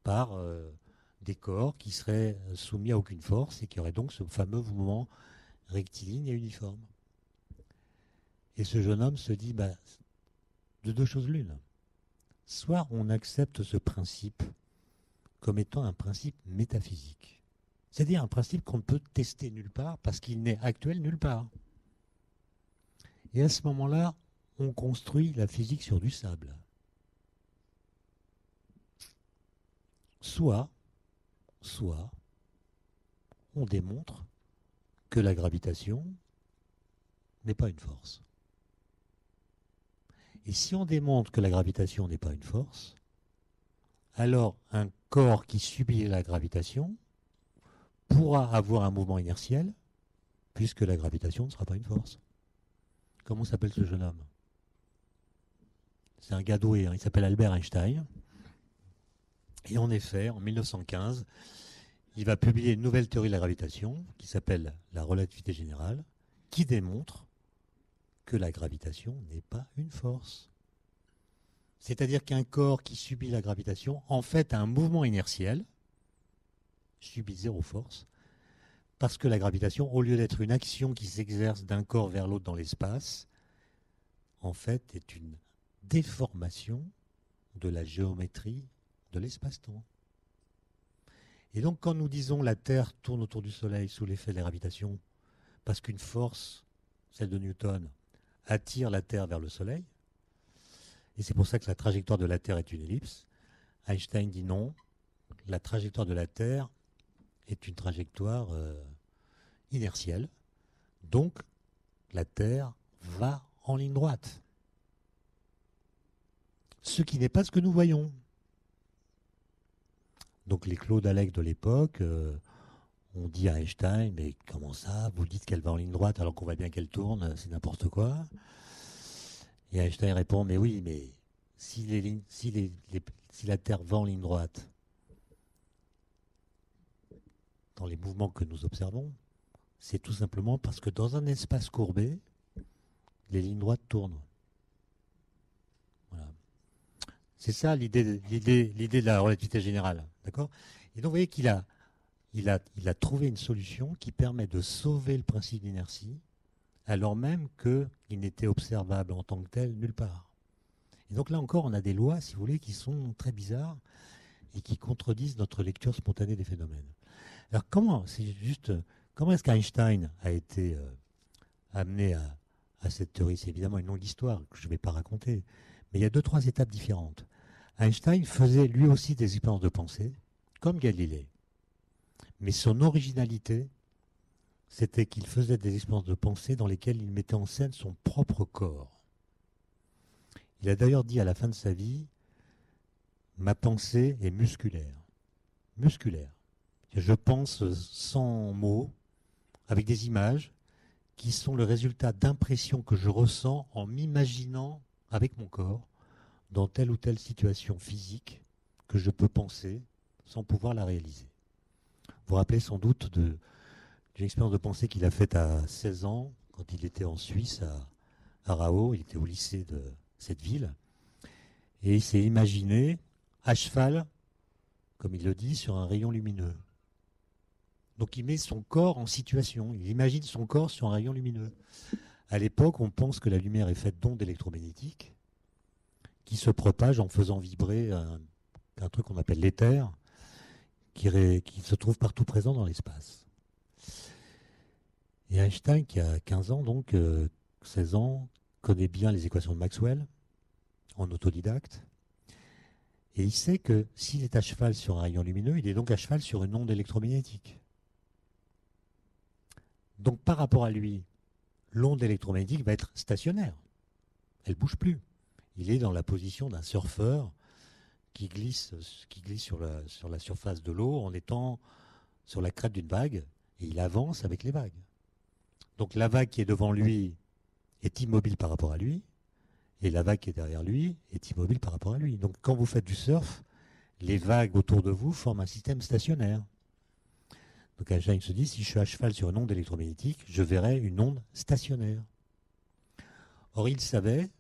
par euh, des corps qui seraient soumis à aucune force et qui auraient donc ce fameux mouvement rectiligne et uniforme. Et ce jeune homme se dit, bah, de deux choses l'une. Soit on accepte ce principe comme étant un principe métaphysique, c'est-à-dire un principe qu'on ne peut tester nulle part parce qu'il n'est actuel nulle part. Et à ce moment-là, on construit la physique sur du sable. Soit, soit, on démontre que la gravitation n'est pas une force. Et si on démontre que la gravitation n'est pas une force, alors un corps qui subit la gravitation pourra avoir un mouvement inertiel puisque la gravitation ne sera pas une force. Comment s'appelle ce jeune homme? C'est un gars doué, hein, il s'appelle Albert Einstein. Et en effet, en 1915, il va publier une nouvelle théorie de la gravitation qui s'appelle la relativité générale, qui démontre que la gravitation n'est pas une force. C'est-à-dire qu'un corps qui subit la gravitation, en fait, a un mouvement inertiel, subit zéro force, parce que la gravitation, au lieu d'être une action qui s'exerce d'un corps vers l'autre dans l'espace, en fait, est une déformation de la géométrie de l'espace-temps. Et donc, quand nous disons la Terre tourne autour du Soleil sous l'effet de la gravitation, parce qu'une force, celle de Newton, attire la Terre vers le Soleil, et c'est pour ça que la trajectoire de la Terre est une ellipse, Einstein dit non, la trajectoire de la Terre est une trajectoire euh, inertielle, donc la Terre va en ligne droite. Ce qui n'est pas ce que nous voyons. Donc les Claude Alec de l'époque euh, ont dit à Einstein, mais comment ça? Vous dites qu'elle va en ligne droite alors qu'on voit bien qu'elle tourne, c'est n'importe quoi. Et Einstein répond, mais oui, mais si, la Terre va en ligne droite, dans les mouvements que nous observons, c'est tout simplement parce que dans un espace courbé, les lignes droites tournent. Voilà. C'est ça l'idée, de la relativité générale. D'accord? Et donc vous voyez qu'il a, il a, il a trouvé une solution qui permet de sauver le principe d'inertie, alors même qu'il n'était observable en tant que tel nulle part. Et donc là encore, on a des lois, si vous voulez, qui sont très bizarres et qui contredisent notre lecture spontanée des phénomènes. Alors comment, c'est juste, comment est-ce qu'Einstein a été euh, amené à, à cette théorie? C'est évidemment une longue histoire que je ne vais pas raconter, mais il y a deux, trois étapes différentes. Einstein faisait lui aussi des expériences de pensée, comme Galilée. Mais son originalité, c'était qu'il faisait des expériences de pensée dans lesquelles il mettait en scène son propre corps. Il a d'ailleurs dit à la fin de sa vie, ma pensée est musculaire. Musculaire. Je pense sans mots, avec des images, qui sont le résultat d'impressions que je ressens en m'imaginant avec mon corps dans telle ou telle situation physique que je peux penser sans pouvoir la réaliser. Vous vous rappelez sans doute d'une expérience de pensée qu'il a faite à 16 ans, quand il était en Suisse, à, à il était au lycée de cette ville, et il s'est imaginé à cheval, comme il le dit, sur un rayon lumineux. Donc il met son corps en situation, il imagine son corps sur un rayon lumineux. À l'époque, on pense que la lumière est faite d'ondes électromagnétiques qui se propagent en faisant vibrer un, truc qu'on appelle l'éther, qui, se trouve partout présent dans l'espace. Et Einstein, qui a 15 ans, donc 16 euh, ans, connaît bien les équations de Maxwell, en autodidacte, et il sait que s'il est à cheval sur un rayon lumineux, il est donc à cheval sur une onde électromagnétique. Donc par rapport à lui, l'onde électromagnétique va être stationnaire. Elle bouge plus. Il est dans la position d'un surfeur qui glisse, qui glisse sur, la, sur la surface de l'eau en étant sur la crête d'une vague et il avance avec les vagues. Donc la vague qui est devant lui est immobile par rapport à lui et la vague qui est derrière lui est immobile par rapport à lui. Donc quand vous faites du surf, les vagues autour de vous forment un système stationnaire. Donc Einstein se dit, si je suis à cheval sur une onde électromagnétique, je verrai une onde stationnaire. Or, il savait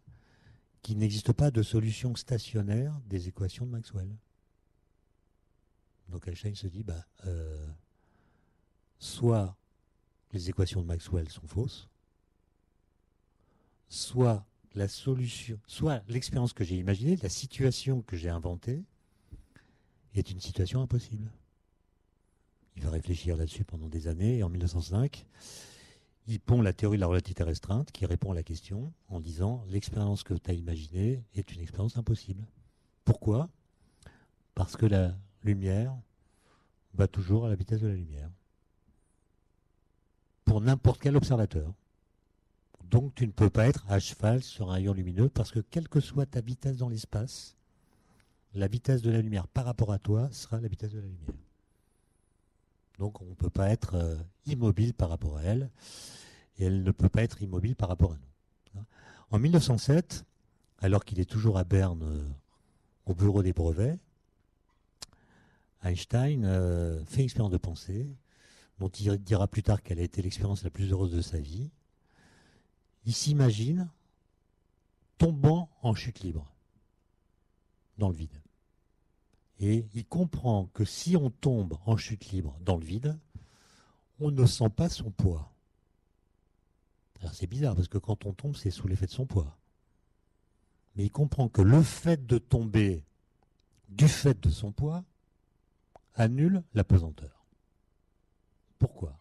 qu'il n'existe pas de solution stationnaire des équations de Maxwell. Donc Einstein se dit, bah, euh, soit les équations de Maxwell sont fausses, soit la solution, soit l'expérience que j'ai imaginée, la situation que j'ai inventée, est une situation impossible. Il va réfléchir là-dessus pendant des années. Et en 1905, il pond la théorie de la relativité restreinte qui répond à la question en disant l'expérience que tu as imaginée est une expérience impossible. Pourquoi? Parce que la lumière va toujours à la vitesse de la lumière. Pour n'importe quel observateur. Donc tu ne peux pas être à cheval sur un rayon lumineux parce que quelle que soit ta vitesse dans l'espace, la vitesse de la lumière par rapport à toi sera la vitesse de la lumière. Donc on ne peut pas être euh, immobile par rapport à elle, et elle ne peut pas être immobile par rapport à nous. Hein. En 1907, alors qu'il est toujours à Berne euh, au bureau des brevets, Einstein euh, fait une expérience de pensée, dont il dira plus tard qu'elle a été l'expérience la plus heureuse de sa vie. Il s'imagine tombant en chute libre, dans le vide. Et il comprend que si on tombe en chute libre dans le vide, on ne sent pas son poids. Alors c'est bizarre parce que quand on tombe, c'est sous l'effet de son poids. Mais il comprend que le fait de tomber du fait de son poids annule la pesanteur. Pourquoi?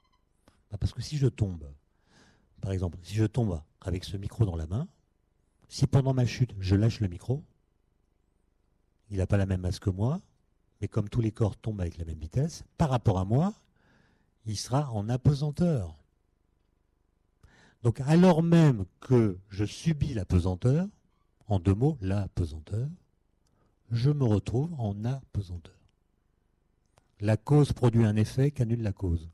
Bah, Parce que si je tombe, par exemple, si je tombe avec ce micro dans la main, si pendant ma chute je lâche le micro, il n'a pas la même masse que moi, mais comme tous les corps tombent avec la même vitesse, par rapport à moi, il sera en apesanteur. Donc alors même que je subis la pesanteur, en deux mots, la pesanteur, je me retrouve en apesanteur. la cause produit un effet qu'annule la cause.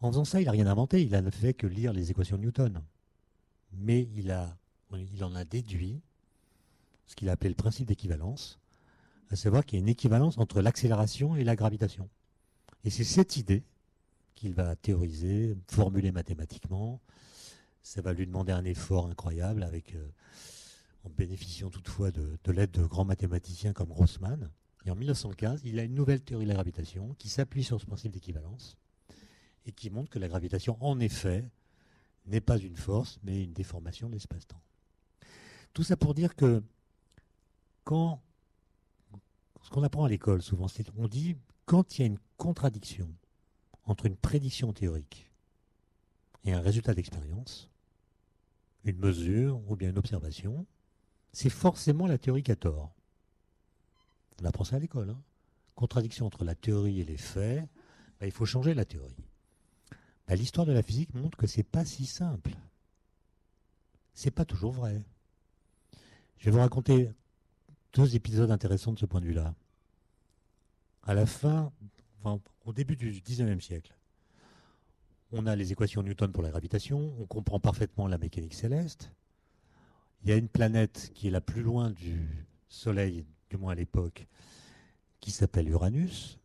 En faisant ça, il n'a rien inventé, il n'a fait que lire les équations de Newton. Mais il, il en a déduit ce qu'il a appelé le principe d'équivalence, à savoir qu'il y a une équivalence entre l'accélération et la gravitation. Et c'est cette idée qu'il va théoriser, formuler mathématiquement. Ça va lui demander un effort incroyable, avec, euh, en bénéficiant toutefois de, de l'aide de grands mathématiciens comme Grossman. Et en 1915, il a une nouvelle théorie de la gravitation qui s'appuie sur ce principe d'équivalence et qui montre que la gravitation, en effet, n'est pas une force, mais une déformation de l'espace-temps. Tout ça pour dire que quand ce qu'on apprend à l'école souvent, c'est on dit quand il y a une contradiction entre une prédiction théorique et un résultat d'expérience, une mesure ou bien une observation, c'est forcément la théorie qui a tort. On apprend ça à l'école. Hein. Contradiction entre la théorie et les faits, ben, il faut changer la théorie. Ben, l'histoire de la physique montre que c'est pas si simple. C'est pas toujours vrai. Je vais vous raconter deux épisodes intéressants de ce point de vue-là. À la fin, au début du 19e siècle, on a les équations Newton pour la gravitation, on comprend parfaitement la mécanique céleste. Il y a une planète qui est la plus loin du Soleil, du moins à l'époque, qui s'appelle Uranus.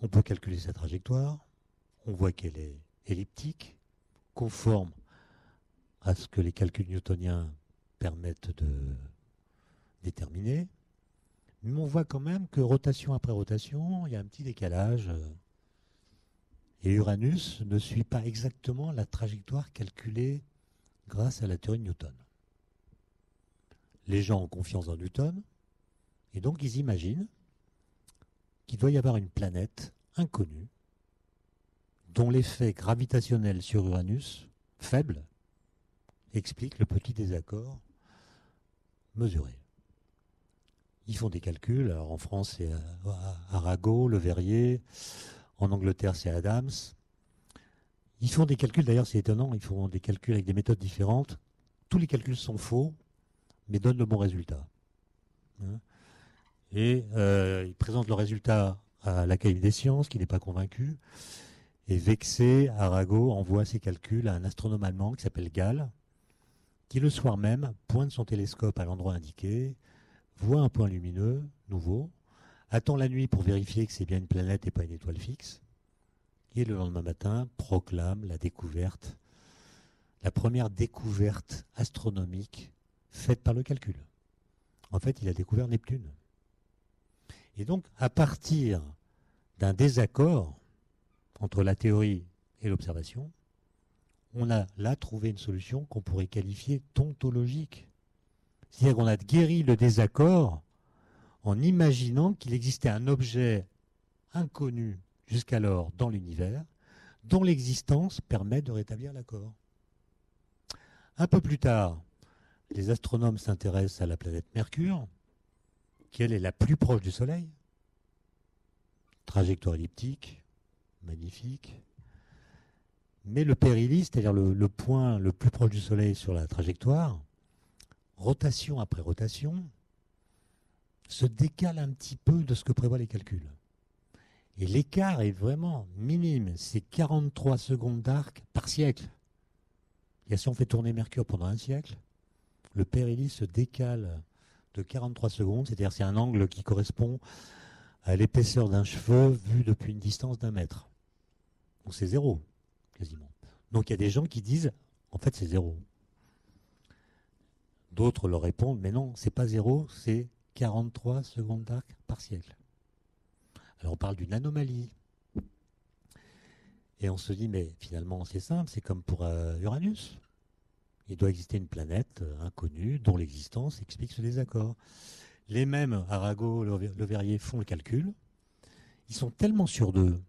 On peut calculer sa trajectoire on voit qu'elle est elliptique, conforme à ce que les calculs newtoniens permettent de déterminer. Mais on voit quand même que rotation après rotation, il y a un petit décalage. Et Uranus ne suit pas exactement la trajectoire calculée grâce à la théorie de Newton. Les gens ont confiance en Newton, et donc ils imaginent qu'il doit y avoir une planète inconnue dont l'effet gravitationnel sur Uranus, faible, explique le petit désaccord mesuré. Ils font des calculs, alors en France c'est Arago, Le Verrier, en Angleterre c'est Adams. Ils font des calculs, d'ailleurs c'est étonnant, ils font des calculs avec des méthodes différentes. Tous les calculs sont faux, mais donnent le bon résultat. Hein. Et euh, ils présentent le résultat à l'Académie des sciences, qui n'est pas convaincu. Et vexé, Arago envoie ses calculs à un astronome allemand qui s'appelle Gall, qui le soir même pointe son télescope à l'endroit indiqué, voit un point lumineux nouveau, attend la nuit pour vérifier que c'est bien une planète et pas une étoile fixe, et le lendemain matin proclame la découverte, la première découverte astronomique faite par le calcul. En fait, il a découvert Neptune. Et donc, à partir d'un désaccord entre la théorie et l'observation, on a là trouvé une solution qu'on pourrait qualifier tontologique. C'est-à-dire qu'on a guéri le désaccord en imaginant qu'il existait un objet inconnu jusqu'alors dans l'univers, dont l'existence permet de rétablir l'accord. Un peu plus tard, les astronomes s'intéressent à la planète Mercure, qui est la plus proche du Soleil. Trajectoire elliptique, magnifique. Mais le périhélie, c'est-à-dire le, point le plus proche du Soleil sur la trajectoire, rotation après rotation, se décale un petit peu de ce que prévoient les calculs. Et l'écart est vraiment minime, c'est 43 secondes d'arc par siècle. Et si on fait tourner Mercure pendant un siècle, le périhélie se décale de 43 secondes, c'est-à-dire c'est un angle qui correspond à l'épaisseur d'un cheveu vu depuis une distance d'un mètre. Donc c'est zéro, quasiment. Donc il y a des gens qui disent, en fait c'est zéro. D'autres leur répondent, mais non, c'est pas zéro, c'est 43 secondes d'arc par siècle. Alors on parle d'une anomalie. Et on se dit, mais finalement c'est simple, c'est comme pour euh, Uranus. Il doit exister une planète euh, inconnue dont l'existence explique ce désaccord. Les mêmes, Arago, Le Verrier, font le calcul. Ils sont tellement sûrs d'eux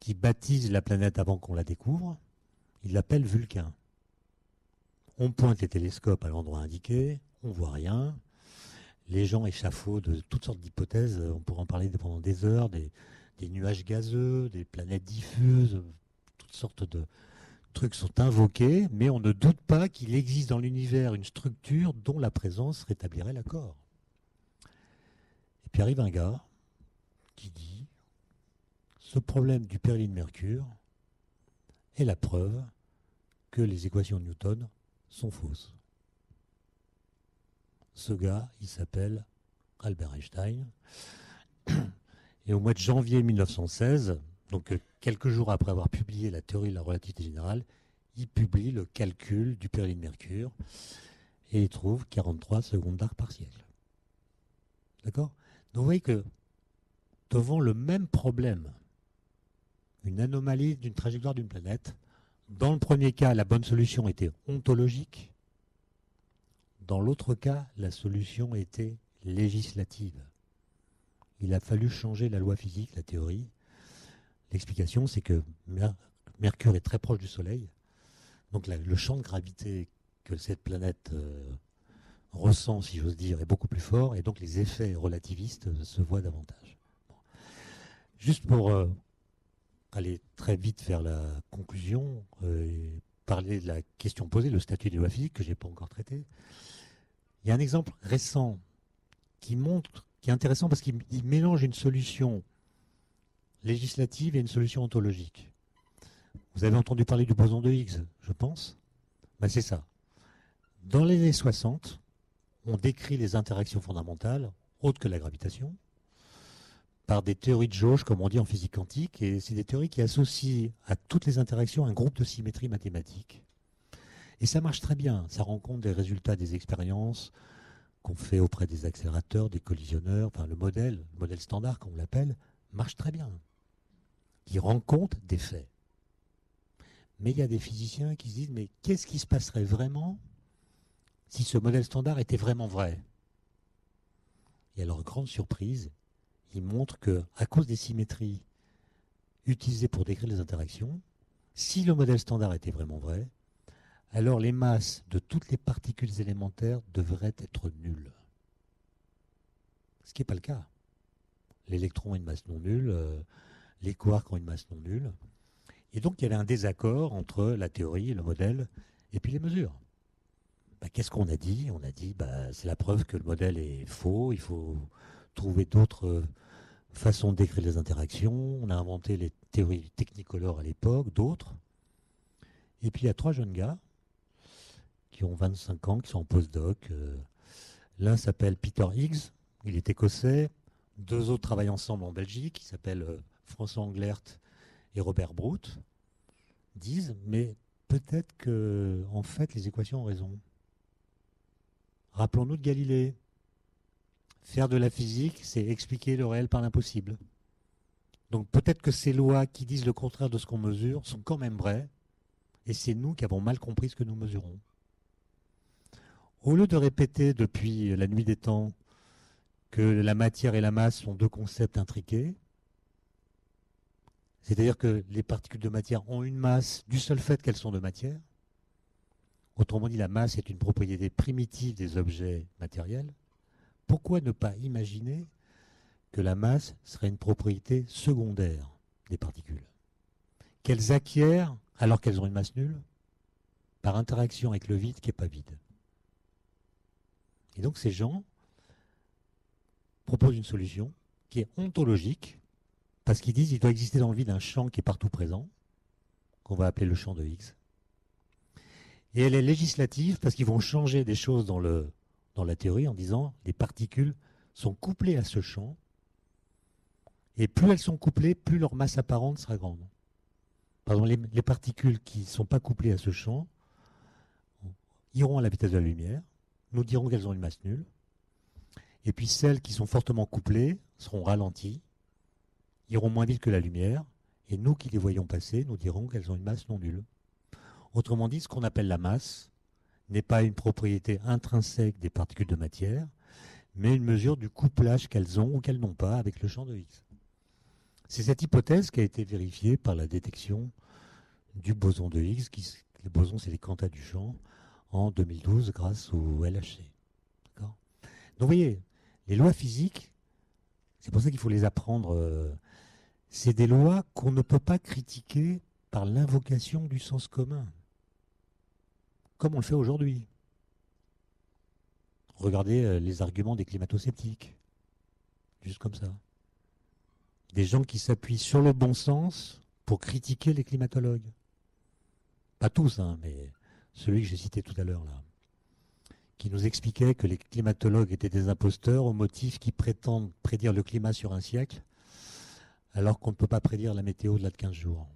qui baptise la planète avant qu'on la découvre, il l'appelle Vulcain. On pointe les télescopes à l'endroit indiqué, on voit rien. Les gens échafaudent de toutes sortes d'hypothèses, on pourrait en parler pendant des heures, des, nuages gazeux, des planètes diffuses, toutes sortes de trucs sont invoqués, mais on ne doute pas qu'il existe dans l'univers une structure dont la présence rétablirait l'accord. Et puis arrive un gars, qui dit ce problème du périline Mercure est la preuve que les équations de Newton sont fausses. Ce gars, il s'appelle Albert Einstein. Et au mois de janvier 1916, donc euh, quelques jours après avoir publié la théorie de la relativité générale, il publie le calcul du périline Mercure et il trouve 43 secondes d'arc par siècle. D'accord? Donc vous voyez que devant le même problème, une anomalie d'une trajectoire d'une planète, dans le premier cas, la bonne solution était ontologique. Dans l'autre cas, la solution était législative. Il a fallu changer la loi physique, la théorie. L'explication, c'est que Mercure est très proche du Soleil. Donc le champ de gravité que cette planète euh, ressent, si j'ose dire, est beaucoup plus fort. Et donc les effets relativistes se voient davantage. Juste pour euh, aller très vite vers la conclusion euh, et parler de la question posée, le statut des lois physiques, que je n'ai pas encore traité. Il y a un exemple récent qui montre, qui est intéressant parce qu'il mélange une solution législative et une solution ontologique. Vous avez entendu parler du boson de Higgs, je pense ben, C'est ça. Dans les années 60, on décrit les interactions fondamentales, autres que la gravitation, par des théories de jauge, comme on dit en physique quantique, et c'est des théories qui associent à toutes les interactions un groupe de symétrie mathématique. Et ça marche très bien, ça rend compte des résultats des expériences qu'on fait auprès des accélérateurs, des collisionneurs, enfin le modèle, le modèle standard comme on l'appelle, marche très bien. Il rend compte des faits. Mais il y a des physiciens qui se disent, mais qu'est-ce qui se passerait vraiment si ce modèle standard était vraiment vrai? Et à leur grande surprise, il montre que, à cause des symétries utilisées pour décrire les interactions, si le modèle standard était vraiment vrai, alors les masses de toutes les particules élémentaires devraient être nulles. Ce qui n'est pas le cas. L'électron a une masse non nulle, euh, les quarks ont une masse non nulle. Et donc il y avait un désaccord entre la théorie, le modèle, et puis les mesures. Bah, qu'est-ce qu'on a dit? On a dit bah, c'est la preuve que le modèle est faux, il faut trouver d'autres euh, façons d'écrire les interactions. On a inventé les théories technicolores à l'époque, d'autres. Et puis il y a trois jeunes gars qui ont 25 ans, qui sont en postdoc. Euh, l'un s'appelle Peter Higgs, il est écossais. Deux autres travaillent ensemble en Belgique, qui s'appellent euh, François Anglert et Robert Brout. Disent, mais peut-être que, en fait, les équations ont raison. Rappelons-nous de Galilée. Faire de la physique, c'est expliquer le réel par l'impossible. Donc peut-être que ces lois qui disent le contraire de ce qu'on mesure sont quand même vraies, et c'est nous qui avons mal compris ce que nous mesurons. Au lieu de répéter depuis la nuit des temps que la matière et la masse sont deux concepts intriqués, c'est-à-dire que les particules de matière ont une masse du seul fait qu'elles sont de matière, autrement dit la masse est une propriété primitive des objets matériels, pourquoi ne pas imaginer que la masse serait une propriété secondaire des particules? Qu'elles acquièrent alors qu'elles ont une masse nulle par interaction avec le vide qui n'est pas vide. Et donc ces gens proposent une solution qui est ontologique, parce qu'ils disent qu'il doit exister dans le vide un champ qui est partout présent, qu'on va appeler le champ de Higgs. Et elle est législative parce qu'ils vont changer des choses dans le, dans la théorie en disant les particules sont couplées à ce champ, et plus elles sont couplées, plus leur masse apparente sera grande. Exemple, les, particules qui ne sont pas couplées à ce champ iront à la vitesse de la lumière, nous dirons qu'elles ont une masse nulle, et puis celles qui sont fortement couplées seront ralenties, iront moins vite que la lumière, et nous qui les voyons passer, nous dirons qu'elles ont une masse non nulle. Autrement dit, ce qu'on appelle la masse n'est pas une propriété intrinsèque des particules de matière, mais une mesure du couplage qu'elles ont ou qu'elles n'ont pas avec le champ de Higgs. C'est cette hypothèse qui a été vérifiée par la détection du boson de Higgs, qui, le boson c'est les quantas du champ, en 2012 grâce au LHC. Donc vous voyez, les lois physiques, c'est pour ça qu'il faut les apprendre, euh, c'est des lois qu'on ne peut pas critiquer par l'invocation du sens commun comme on le fait aujourd'hui. Regardez euh, les arguments des climato-sceptiques. Juste comme ça. des gens qui s'appuient sur le bon sens pour critiquer les climatologues. Pas tous, hein, mais celui que j'ai cité tout à l'heure là, qui nous expliquait que les climatologues étaient des imposteurs au motif qu'ils prétendent prédire le climat sur un siècle, alors qu'on ne peut pas prédire la météo de là de 15 jours.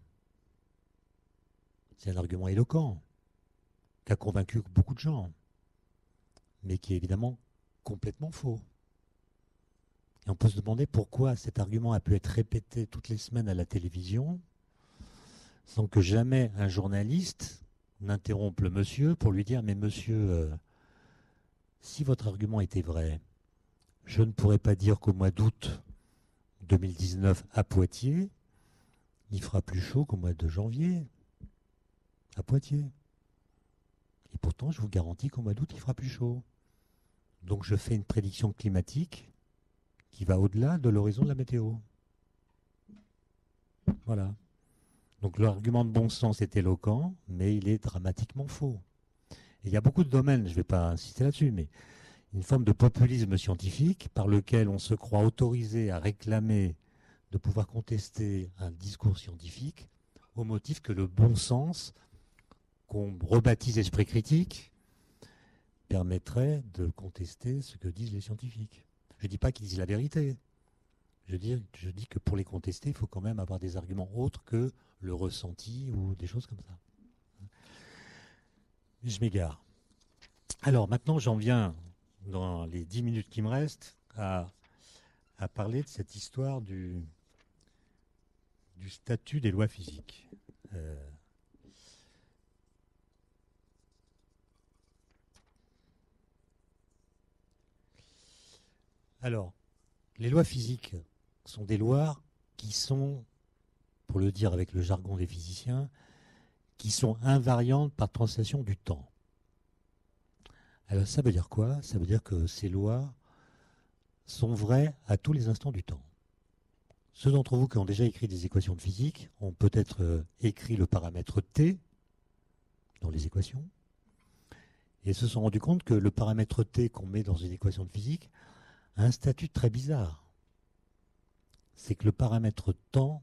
C'est un argument éloquent, qui a convaincu beaucoup de gens, mais qui est évidemment complètement faux. Et on peut se demander pourquoi cet argument a pu être répété toutes les semaines à la télévision, sans que jamais un journaliste n'interrompe le monsieur pour lui dire Mais monsieur, euh, si votre argument était vrai, je ne pourrais pas dire qu'au mois d'août 2019 à Poitiers, il fera plus chaud qu'au mois de janvier à Poitiers. Et pourtant, je vous garantis qu'au mois d'août, il fera plus chaud. Donc je fais une prédiction climatique qui va au-delà de l'horizon de la météo. Voilà. Donc l'argument de bon sens est éloquent, mais il est dramatiquement faux. il y a beaucoup de domaines, je ne vais pas insister là-dessus, mais une forme de populisme scientifique par lequel on se croit autorisé à réclamer de pouvoir contester un discours scientifique au motif que le bon sens, qu'on rebaptise esprit critique, permettrait de contester ce que disent les scientifiques. Je ne dis pas qu'ils disent la vérité. Je dis, que pour les contester, il faut quand même avoir des arguments autres que le ressenti ou des choses comme ça. Je m'égare. Alors maintenant, j'en viens, dans les dix minutes qui me restent, à, parler de cette histoire du, du statut des lois physiques. Euh, Alors, les lois physiques sont des lois qui sont, pour le dire avec le jargon des physiciens, qui sont invariantes par translation du temps. Alors ça veut dire quoi? Ça veut dire que ces lois sont vraies à tous les instants du temps. Ceux d'entre vous qui ont déjà écrit des équations de physique ont peut-être euh, écrit le paramètre t dans les équations et se sont rendus compte que le paramètre t qu'on met dans une équation de physique un statut très bizarre. C'est que le paramètre temps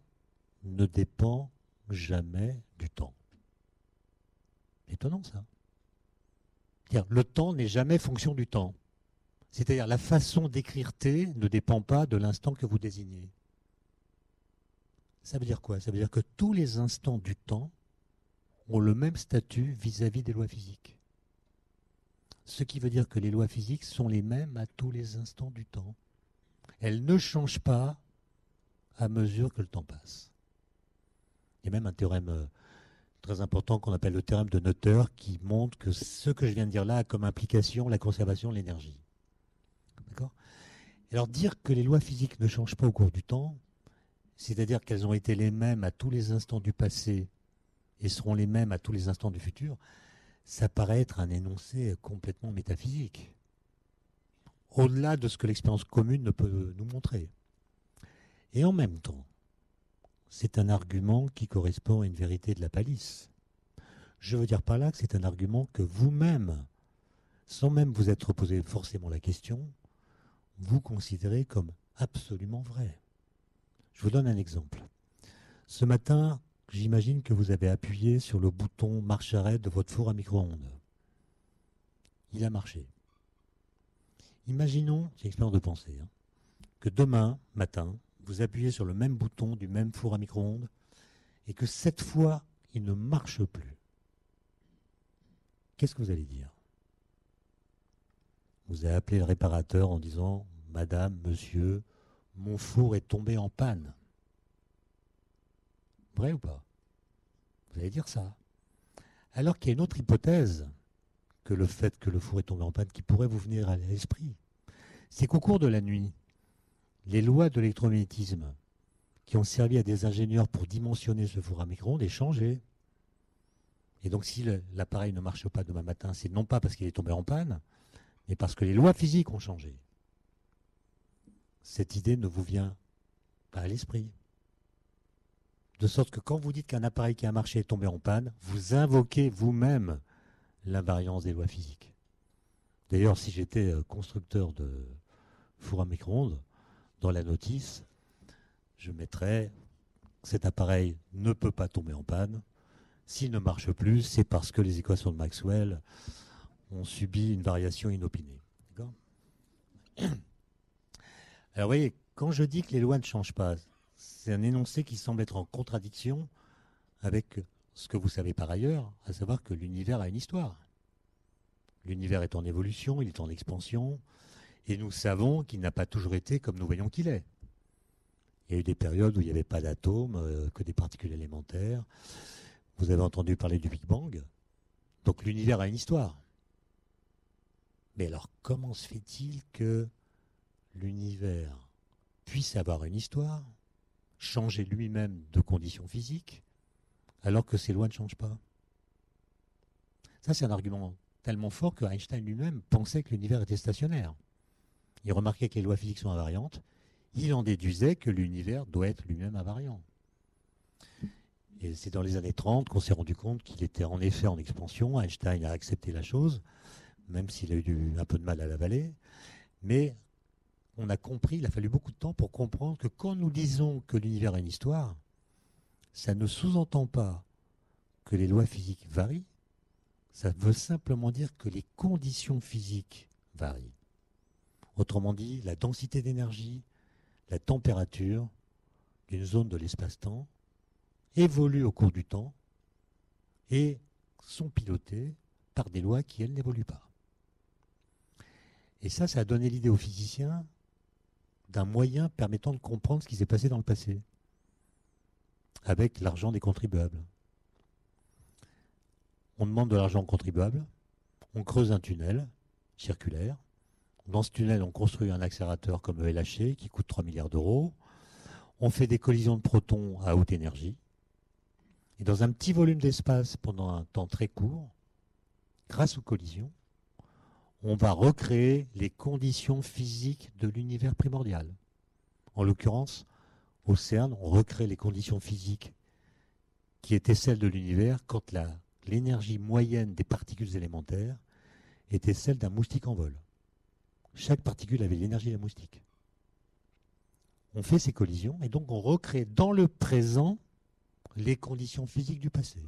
ne dépend jamais du temps. Étonnant ça. Le temps n'est jamais fonction du temps. C'est-à-dire la façon d'écrire T ne dépend pas de l'instant que vous désignez. Ça veut dire quoi? Ça veut dire que tous les instants du temps ont le même statut vis-à-vis -vis des lois physiques ce qui veut dire que les lois physiques sont les mêmes à tous les instants du temps. Elles ne changent pas à mesure que le temps passe. Il y a même un théorème euh, très important qu'on appelle le théorème de Noether qui montre que ce que je viens de dire là a comme implication la conservation de l'énergie. D'accord? Alors dire que les lois physiques ne changent pas au cours du temps, c'est-à-dire qu'elles ont été les mêmes à tous les instants du passé et seront les mêmes à tous les instants du futur, ça paraît être un énoncé complètement métaphysique, au-delà de ce que l'expérience commune ne peut nous montrer. Et en même temps, c'est un argument qui correspond à une vérité de la palisse. Je veux dire par là que c'est un argument que vous-même, sans même vous être posé forcément la question, vous considérez comme absolument vrai. Je vous donne un exemple. Ce matin, j'imagine que vous avez appuyé sur le bouton marche-arrêt de votre four à micro-ondes. Il a marché. Imaginons, c'est expérience de pensée, hein, que demain matin, vous appuyez sur le même bouton du même four à micro-ondes et que cette fois, il ne marche plus. Qu'est-ce que vous allez dire? Vous allez appeler le réparateur en disant Madame, monsieur, mon four est tombé en panne. Vrai ou pas? Vous allez dire ça. Alors qu'il y a une autre hypothèse que le fait que le four est tombé en panne qui pourrait vous venir à l'esprit. C'est qu'au cours de la nuit, les lois de l'électromagnétisme qui ont servi à des ingénieurs pour dimensionner ce four à micro-ondes aient changé. Et donc si l'appareil ne marche pas demain matin, c'est non pas parce qu'il est tombé en panne, mais parce que les lois physiques ont changé. Cette idée ne vous vient pas à l'esprit. De sorte que quand vous dites qu'un appareil qui a marché est tombé en panne, vous invoquez vous-même l'invariance des lois physiques. D'ailleurs, si j'étais euh, constructeur de four à micro-ondes, dans la notice, je mettrais cet appareil ne peut pas tomber en panne. S'il ne marche plus, c'est parce que les équations de Maxwell ont subi une variation inopinée. Alors vous voyez, quand je dis que les lois ne changent pas, c'est un énoncé qui semble être en contradiction avec ce que vous savez par ailleurs, à savoir que l'univers a une histoire. L'univers est en évolution, il est en expansion, et nous savons qu'il n'a pas toujours été comme nous voyons qu'il est. Il y a eu des périodes où il n'y avait pas d'atomes, euh, que des particules élémentaires. Vous avez entendu parler du Big Bang. Donc l'univers a une histoire. Mais alors comment se fait-il que l'univers puisse avoir une histoire, changer lui-même de conditions physiques, alors que ses lois ne changent pas Ça, c'est un argument tellement fort que Einstein lui-même pensait que l'univers était stationnaire. Il remarquait que les lois physiques sont invariantes. Il en déduisait que l'univers doit être lui-même invariant. Et c'est dans les années 30 qu'on s'est rendu compte qu'il était en effet en expansion. Einstein a accepté la chose, même s'il a eu un peu de mal à l'avaler. Mais on a compris, il a fallu beaucoup de temps pour comprendre que quand nous disons que l'univers a une histoire, ça ne sous-entend pas que les lois physiques varient, ça veut simplement dire que les conditions physiques varient. Autrement dit, la densité d'énergie, la température d'une zone de l'espace-temps évoluent au cours du temps et sont pilotées par des lois qui, elles, n'évoluent pas. Et ça, ça a donné l'idée aux physiciens d'un moyen permettant de comprendre ce qui s'est passé dans le passé, avec l'argent des contribuables. On demande de l'argent aux contribuables, on creuse un tunnel circulaire, dans ce tunnel, on construit un accélérateur comme le LHC qui coûte 3 milliards d'euros. On fait des collisions de protons à haute énergie. Et dans un petit volume d'espace pendant un temps très court, grâce aux collisions, on va recréer les conditions physiques de l'univers primordial. En l'occurrence, au CERN, on recrée les conditions physiques qui étaient celles de l'univers quand l'énergie moyenne des particules élémentaires était celle d'un moustique en vol. Chaque particule avait l'énergie la moustique. On fait ces collisions et donc on recrée dans le présent les conditions physiques du passé.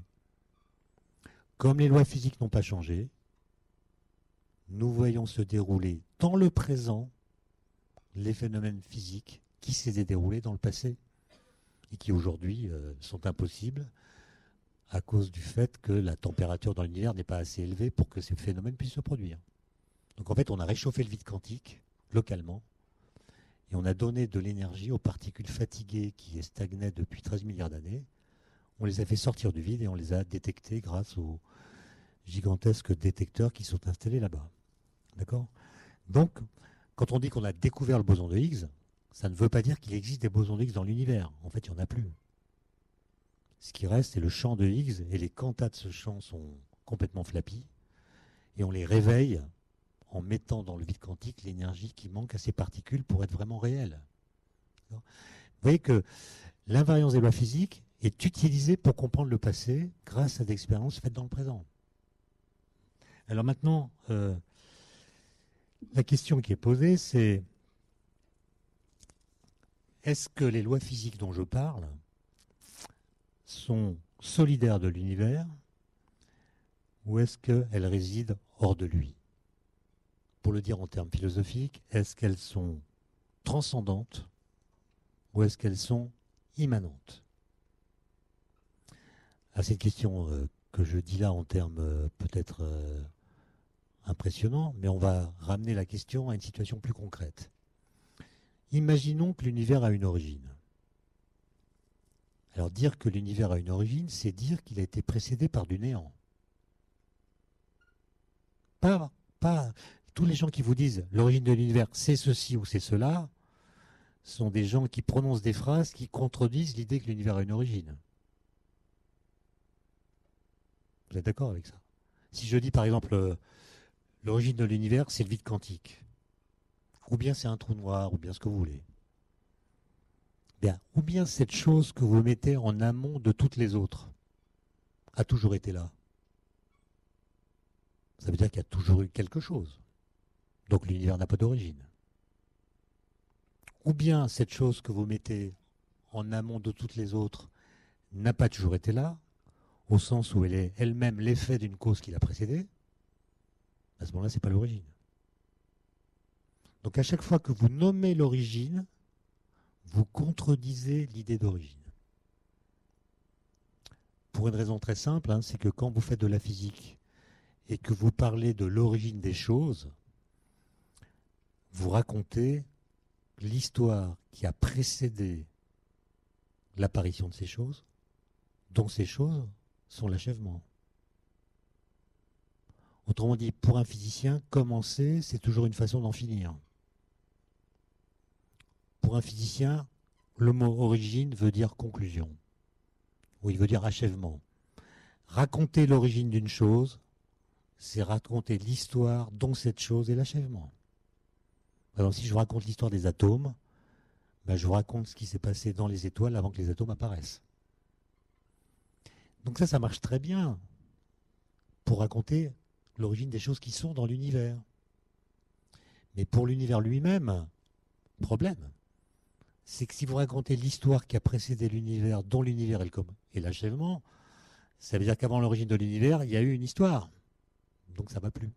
Comme les lois physiques n'ont pas changé, nous voyons se dérouler dans le présent les phénomènes physiques qui s'étaient déroulés dans le passé et qui aujourd'hui euh, sont impossibles à cause du fait que la température dans l'univers n'est pas assez élevée pour que ces phénomènes puissent se produire. Donc en fait, on a réchauffé le vide quantique localement et on a donné de l'énergie aux particules fatiguées qui stagnaient depuis 13 milliards d'années. On les a fait sortir du vide et on les a détectées grâce aux gigantesques détecteurs qui sont installés là-bas. D'accord? Donc, quand on dit qu'on a découvert le boson de Higgs, ça ne veut pas dire qu'il existe des bosons de Higgs dans l'univers. En fait, il n'y en a plus. Ce qui reste, c'est le champ de Higgs, et les quantas de ce champ sont complètement flappis, et on les réveille en mettant dans le vide quantique l'énergie qui manque à ces particules pour être vraiment réelles. Vous voyez que l'invariance des lois physiques est utilisée pour comprendre le passé grâce à des expériences faites dans le présent. Alors maintenant, euh, la question qui est posée, c'est est-ce que les lois physiques dont je parle sont solidaires de l'univers ou est-ce qu'elles résident hors de lui? Pour le dire en termes philosophiques, est-ce qu'elles sont transcendantes ou est-ce qu'elles sont immanentes? À cette question euh, que je dis là en termes euh, peut-être euh, impressionnants, mais on va ramener la question à une situation plus concrète. Imaginons que l'univers a une origine. Alors dire que l'univers a une origine, c'est dire qu'il a été précédé par du néant. Pas, pas tous les gens qui vous disent l'origine de l'univers, c'est ceci ou c'est cela, sont des gens qui prononcent des phrases qui contredisent l'idée que l'univers a une origine. Vous êtes d'accord avec ça? Si je dis par exemple euh, l'origine de l'univers, c'est le vide quantique, ou bien c'est un trou noir, ou bien ce que vous voulez. Bien, ou bien cette chose que vous mettez en amont de toutes les autres a toujours été là. Ça veut dire qu'il y a toujours eu quelque chose. Donc l'univers n'a pas d'origine. Ou bien cette chose que vous mettez en amont de toutes les autres, n'a pas toujours été là, au sens où elle est elle-même l'effet d'une cause qui l'a précédée, à ce moment-là, ce n'est pas l'origine. Donc à chaque fois que vous nommez l'origine, vous contredisez l'idée d'origine. Pour une raison très simple, hein, c'est que quand vous faites de la physique et que vous parlez de l'origine des choses, vous racontez l'histoire qui a précédé l'apparition de ces choses, dont ces choses sont l'achèvement. Autrement dit, pour un physicien, commencer, c'est toujours une façon d'en finir. Pour un physicien, le mot origine veut dire conclusion, ou il veut dire achèvement. Raconter l'origine d'une chose, c'est raconter l'histoire dont cette chose est l'achèvement. Alors si je vous raconte l'histoire des atomes, ben, je vous raconte ce qui s'est passé dans les étoiles avant que les atomes apparaissent. Donc ça, ça marche très bien pour raconter l'origine des choses qui sont dans l'univers. Mais pour l'univers lui-même, problème. C'est que si vous racontez l'histoire qui a précédé l'univers, dont l'univers est l'achèvement, ça veut dire qu'avant l'origine de l'univers, il y a eu une histoire. Donc ça ne va plus.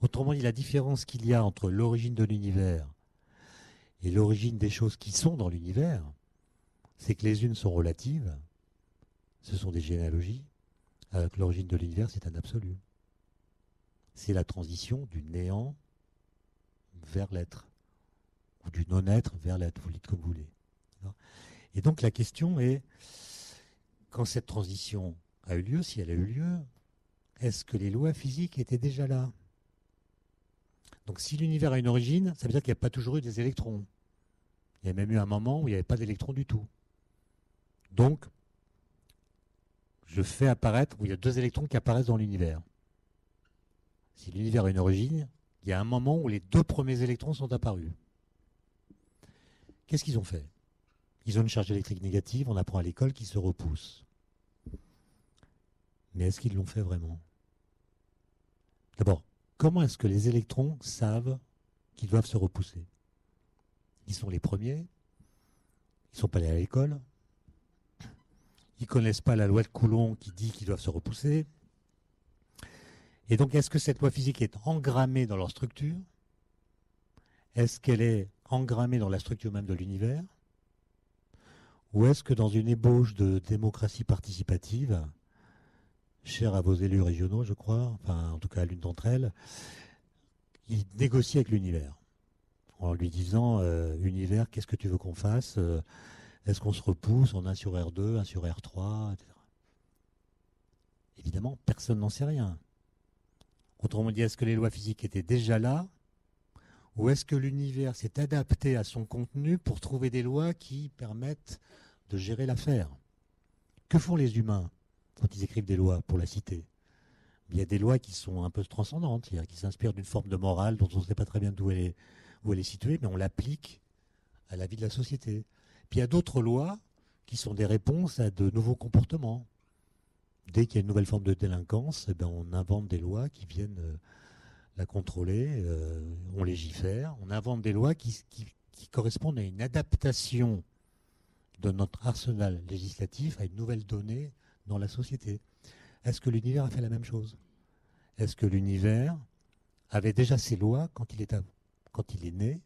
Autrement dit, la différence qu'il y a entre l'origine de l'univers et l'origine des choses qui sont dans l'univers, c'est que les unes sont relatives, ce sont des généalogies, alors que l'origine de l'univers, c'est un absolu. C'est la transition du néant vers l'être, ou du non-être vers l'être, vous dites comme vous voulez. Et donc la question est, quand cette transition a eu lieu, si elle a eu lieu, est-ce que les lois physiques étaient déjà là? Donc si l'univers a une origine, ça veut dire qu'il n'y a pas toujours eu des électrons. Il y a même eu un moment où il n'y avait pas d'électrons du tout. Donc, je fais apparaître, où il y a deux électrons qui apparaissent dans l'univers. Si l'univers a une origine, il y a un moment où les deux premiers électrons sont apparus. Qu'est-ce qu'ils ont fait? Ils ont une charge électrique négative, on apprend à l'école, qui se repousse. Mais est-ce qu'ils l'ont fait vraiment? D'abord, comment est-ce que les électrons savent qu'ils doivent se repousser? Ils sont les premiers, ils ne sont pas allés à l'école, ils ne connaissent pas la loi de Coulomb qui dit qu'ils doivent se repousser. Et donc, est-ce que cette loi physique est engrammée dans leur structure? Est-ce qu'elle est engrammée dans la structure même de l'univers? Ou est-ce que dans une ébauche de démocratie participative, cher à vos élus régionaux, je crois, enfin en tout cas à l'une d'entre elles, il négocie avec l'univers en lui disant euh, univers, qu'est-ce que tu veux qu'on fasse? Euh, Est-ce qu'on se repousse en 1 sur R2, 1 sur R3, etc. Évidemment, personne n'en sait rien. Autrement dit, est-ce que les lois physiques étaient déjà là Ou est-ce que l'univers s'est adapté à son contenu pour trouver des lois qui permettent de gérer l'affaire? Que font les humains quand ils écrivent des lois pour la cité. Il y a des lois qui sont un peu transcendantes, qui s'inspirent d'une forme de morale dont on ne sait pas très bien d'où elle, elle est située, mais on l'applique à la vie de la société. Puis il y a d'autres lois qui sont des réponses à de nouveaux comportements. Dès qu'il y a une nouvelle forme de délinquance, eh ben on invente des lois qui viennent euh, la contrôler, euh, on légifère, on invente des lois qui, correspondent à une adaptation de notre arsenal législatif à une nouvelle donnée dans la société. Est-ce que l'univers a fait la même chose? Est-ce que l'univers avait déjà ses lois quand il est né?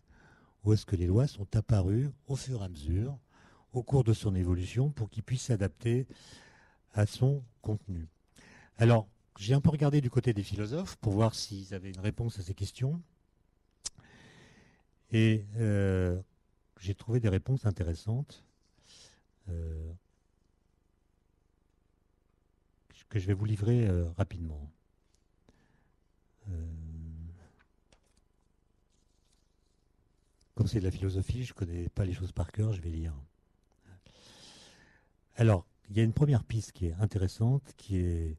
Ou est-ce que les lois sont apparues au fur et à mesure, au cours de son évolution, pour qu'il puisse s'adapter à son contenu Alors, j'ai un peu regardé du côté des philosophes pour voir s'ils avaient une réponse à ces questions. Et euh, j'ai trouvé des réponses intéressantes. Euh, que je vais vous livrer euh, rapidement. Comme c'est de la philosophie, je ne connais pas les choses par cœur, je vais lire. Alors, il y a une première piste qui est intéressante, qui est,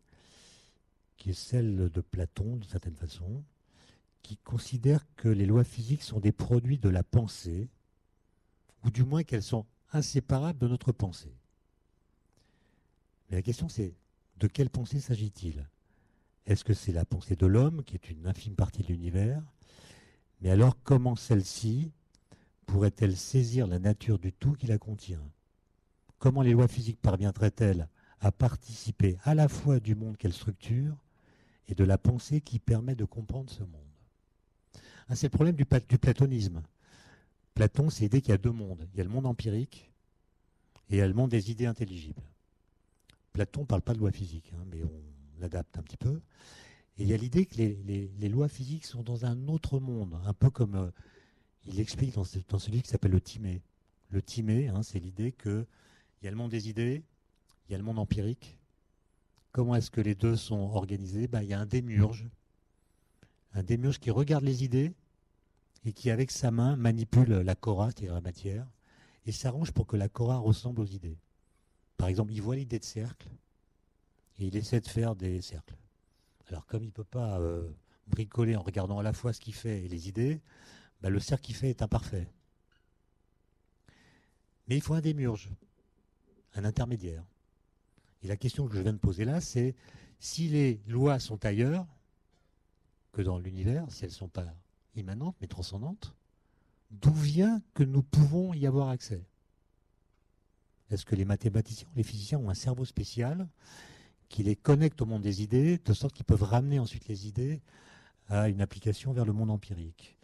celle de Platon, d'une certaine façon, qui considère que les lois physiques sont des produits de la pensée, ou du moins qu'elles sont inséparables de notre pensée. Mais la question c'est, de quelle pensée s'agit-il? Est-ce que c'est la pensée de l'homme, qui est une infime partie de l'univers? Mais alors, comment celle-ci pourrait-elle saisir la nature du tout qui la contient? Comment les lois physiques parviendraient-elles à participer à la fois du monde qu'elles structurent et de la pensée qui permet de comprendre ce monde? Ah, C'est le problème du, platonisme. Platon, c'est l'idée qu'il y a deux mondes. Il y a le monde empirique et il y a le monde des idées intelligibles. Platon ne parle pas de loi physique, hein, mais on l'adapte un petit peu. Et il y a l'idée que les, lois physiques sont dans un autre monde, un peu comme euh, il explique dans ce, qui s'appelle le Timée. Le Timée, hein, c'est l'idée qu'il y a le monde des idées, il y a le monde empirique. Comment est-ce que les deux sont organisés? Ben, Il y a un démiurge, un démiurge qui regarde les idées et qui, avec sa main, manipule la cora, c'est-à-dire la matière, et s'arrange pour que la cora ressemble aux idées. Par exemple, il voit l'idée de cercle et il essaie de faire des cercles. Alors, comme il ne peut pas euh, bricoler en regardant à la fois ce qu'il fait et les idées, ben, le cercle qu'il fait est imparfait. Mais il faut un démiurge, un intermédiaire. Et la question que je viens de poser là, c'est si les lois sont ailleurs que dans l'univers, si elles ne sont pas immanentes mais transcendantes, d'où vient que nous pouvons y avoir accès? Est-ce que les mathématiciens, les physiciens ont un cerveau spécial qui les connecte au monde des idées, de sorte qu'ils peuvent ramener ensuite les idées à une application vers le monde empirique?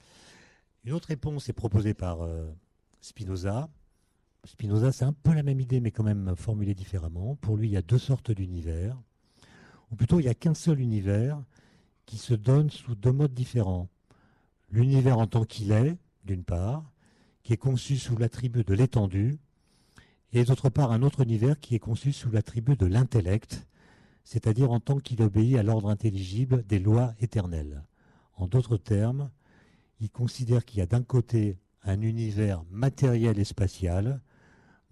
Une autre réponse est proposée par euh, Spinoza. Spinoza, c'est un peu la même idée, mais quand même formulée différemment. Pour lui, il y a deux sortes d'univers, ou plutôt il n'y a qu'un seul univers qui se donne sous deux modes différents. L'univers en tant qu'il est, d'une part, qui est conçu sous l'attribut de l'étendue, et d'autre part un autre univers qui est conçu sous l'attribut de l'intellect, c'est-à-dire en tant qu'il obéit à l'ordre intelligible des lois éternelles. En d'autres termes, il considère qu'il y a d'un côté un univers matériel et spatial,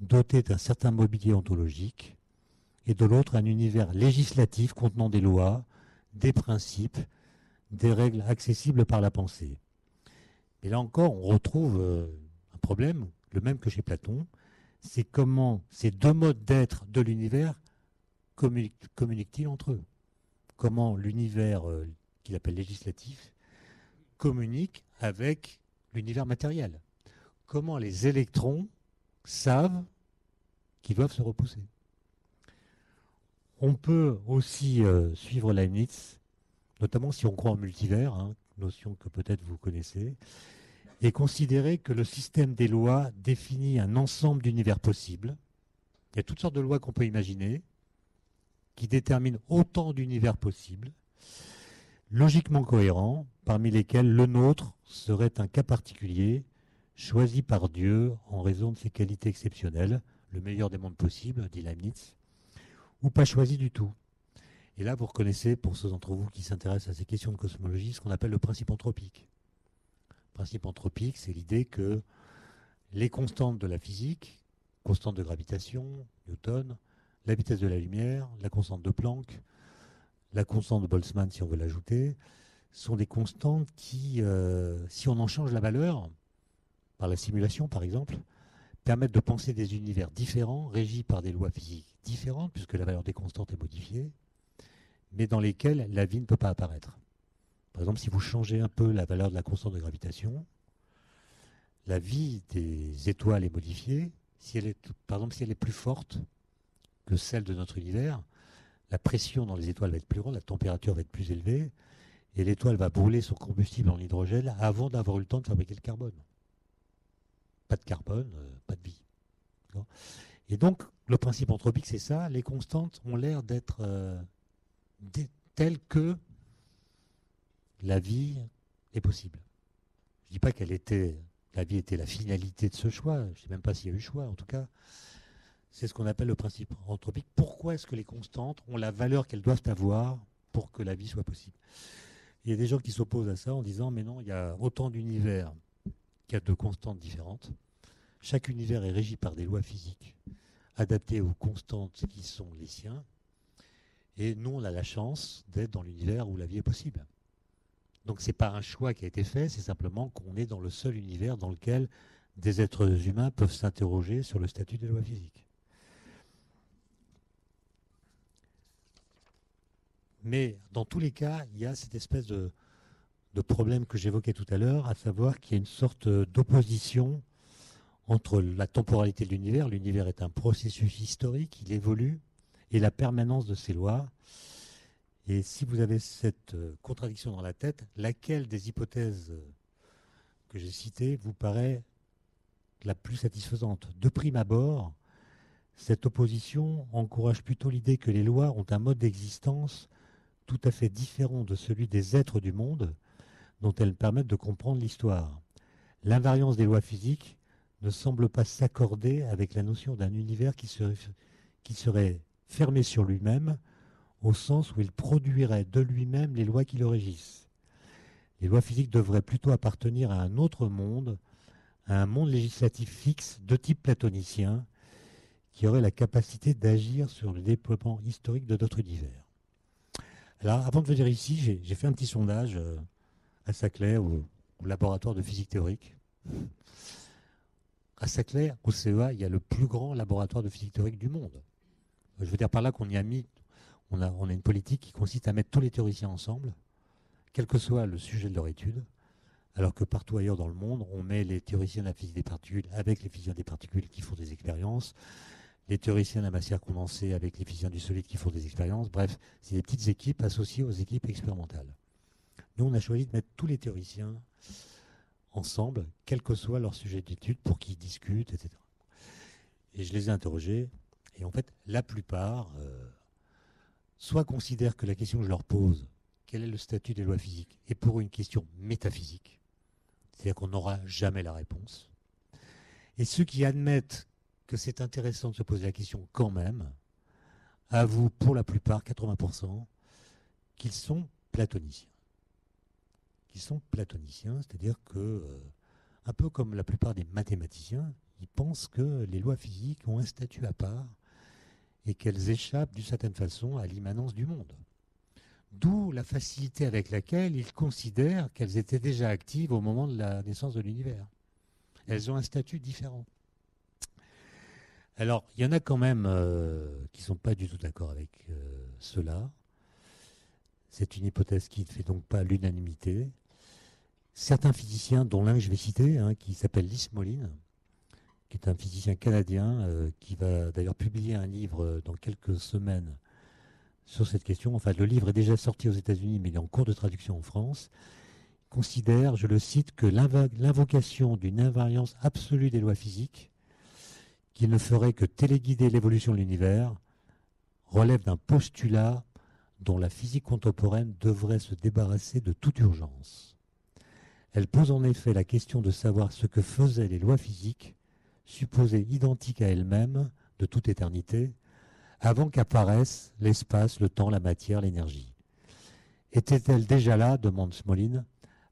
doté d'un certain mobilier ontologique, et de l'autre un univers législatif contenant des lois, des principes, des règles accessibles par la pensée. Et là encore, on retrouve euh, un problème, le même que chez Platon, c'est comment ces deux modes d'être de l'univers communiquent-ils entre eux? Comment l'univers euh, qu'il appelle législatif communique avec l'univers matériel? Comment les électrons savent qu'ils doivent se repousser On peut aussi euh, suivre Leibniz, notamment si on croit en multivers, hein, notion que peut-être vous connaissez, et considérer que le système des lois définit un ensemble d'univers possibles. Il y a toutes sortes de lois qu'on peut imaginer, qui déterminent autant d'univers possibles, logiquement cohérents, parmi lesquels le nôtre serait un cas particulier, choisi par Dieu en raison de ses qualités exceptionnelles, le meilleur des mondes possibles, dit Leibniz, ou pas choisi du tout. Et là, vous reconnaissez, pour ceux d'entre vous qui s'intéressent à ces questions de cosmologie, ce qu'on appelle le principe anthropique. Le principe anthropique, c'est l'idée que les constantes de la physique, constantes de gravitation, Newton, la vitesse de la lumière, la constante de Planck, la constante de Boltzmann, si on veut l'ajouter, sont des constantes qui, euh, si on en change la valeur, par la simulation par exemple, permettent de penser des univers différents, régis par des lois physiques différentes, puisque la valeur des constantes est modifiée, mais dans lesquels la vie ne peut pas apparaître. Par exemple, si vous changez un peu la valeur de la constante de gravitation, la vie des étoiles est modifiée. Par exemple, si elle est plus forte que celle de notre univers, la pression dans les étoiles va être plus grande, la température va être plus élevée, et l'étoile va brûler son combustible en hydrogène avant d'avoir eu le temps de fabriquer le carbone. Pas de carbone, euh, pas de vie. Et donc, le principe anthropique, c'est ça. Les constantes ont l'air d'être euh, telle que la vie est possible. Je ne dis pas qu'elle était, la vie était la finalité de ce choix. Je ne sais même pas s'il y a eu choix. En tout cas, c'est ce qu'on appelle le principe anthropique. Pourquoi est-ce que les constantes ont la valeur qu'elles doivent avoir pour que la vie soit possible? Il y a des gens qui s'opposent à ça en disant mais non, il y a autant d'univers qu'il y a de constantes différentes. Chaque univers est régi par des lois physiques adaptées aux constantes qui sont les siens. Et nous, on a la chance d'être dans l'univers où la vie est possible. Donc ce n'est pas un choix qui a été fait, c'est simplement qu'on est dans le seul univers dans lequel des êtres humains peuvent s'interroger sur le statut des lois physiques. Mais dans tous les cas, il y a cette espèce de, de problème que j'évoquais tout à l'heure, à savoir qu'il y a une sorte d'opposition entre la temporalité de l'univers, l'univers est un processus historique, il évolue, et la permanence de ces lois. Et si vous avez cette euh, contradiction dans la tête, laquelle des hypothèses euh, que j'ai citées vous paraît la plus satisfaisante? De prime abord, cette opposition encourage plutôt l'idée que les lois ont un mode d'existence tout à fait différent de celui des êtres du monde dont elles permettent de comprendre l'histoire. L'invariance des lois physiques ne semble pas s'accorder avec la notion d'un univers qui serait, fermé sur lui-même, au sens où il produirait de lui-même les lois qui le régissent. Les lois physiques devraient plutôt appartenir à un autre monde, à un monde législatif fixe de type platonicien, qui aurait la capacité d'agir sur le développement historique de notre univers. Alors, avant de venir ici, j'ai fait un petit sondage euh, à Saclay, au, au laboratoire de physique théorique à Saclay, au CEA, il y a le plus grand laboratoire de physique théorique du monde. Je veux dire par là qu'on y a mis, on a, on a une politique qui consiste à mettre tous les théoriciens ensemble, quel que soit le sujet de leur étude, alors que partout ailleurs dans le monde, on met les théoriciens de la physique des particules avec les physiciens des particules qui font des expériences, les théoriciens de la matière condensée avec les physiciens du solide qui font des expériences. Bref, c'est des petites équipes associées aux équipes expérimentales. On a choisi de mettre tous les théoriciens ensemble, quel que soit leur sujet d'étude, pour qu'ils discutent, etc. Et je les ai interrogés, et en fait, la plupart, euh, soit considèrent que la question que je leur pose, quel est le statut des lois physiques, est pour une question métaphysique, c'est-à-dire qu'on n'aura jamais la réponse. Et ceux qui admettent que c'est intéressant de se poser la question quand même, avouent pour la plupart, 80%, qu'ils sont platoniciens qui sont platoniciens, c'est-à-dire que, euh, un peu comme la plupart des mathématiciens, ils pensent que les lois physiques ont un statut à part et qu'elles échappent d'une certaine façon à l'immanence du monde. D'où la facilité avec laquelle ils considèrent qu'elles étaient déjà actives au moment de la naissance de l'univers. Elles ont un statut différent. Alors, il y en a quand même euh, qui ne sont pas du tout d'accord avec euh, cela. C'est une hypothèse qui ne fait donc pas l'unanimité certains physiciens, dont l'un que je vais citer, hein, qui s'appelle Lys Moline, qui est un physicien canadien, euh, qui va d'ailleurs publier un livre euh, dans quelques semaines sur cette question. Enfin, le livre est déjà sorti aux États-Unis, mais il est en cours de traduction en France. considère, je le cite, que l'invocation d'une invariance absolue des lois physiques, qui ne ferait que téléguider l'évolution de l'univers, relève d'un postulat dont la physique contemporaine devrait se débarrasser de toute urgence. Elle pose en effet la question de savoir ce que faisaient les lois physiques, supposées identiques à elles-mêmes de toute éternité, avant qu'apparaissent l'espace, le temps, la matière, l'énergie. Étaient-elles déjà là, demande Smoline,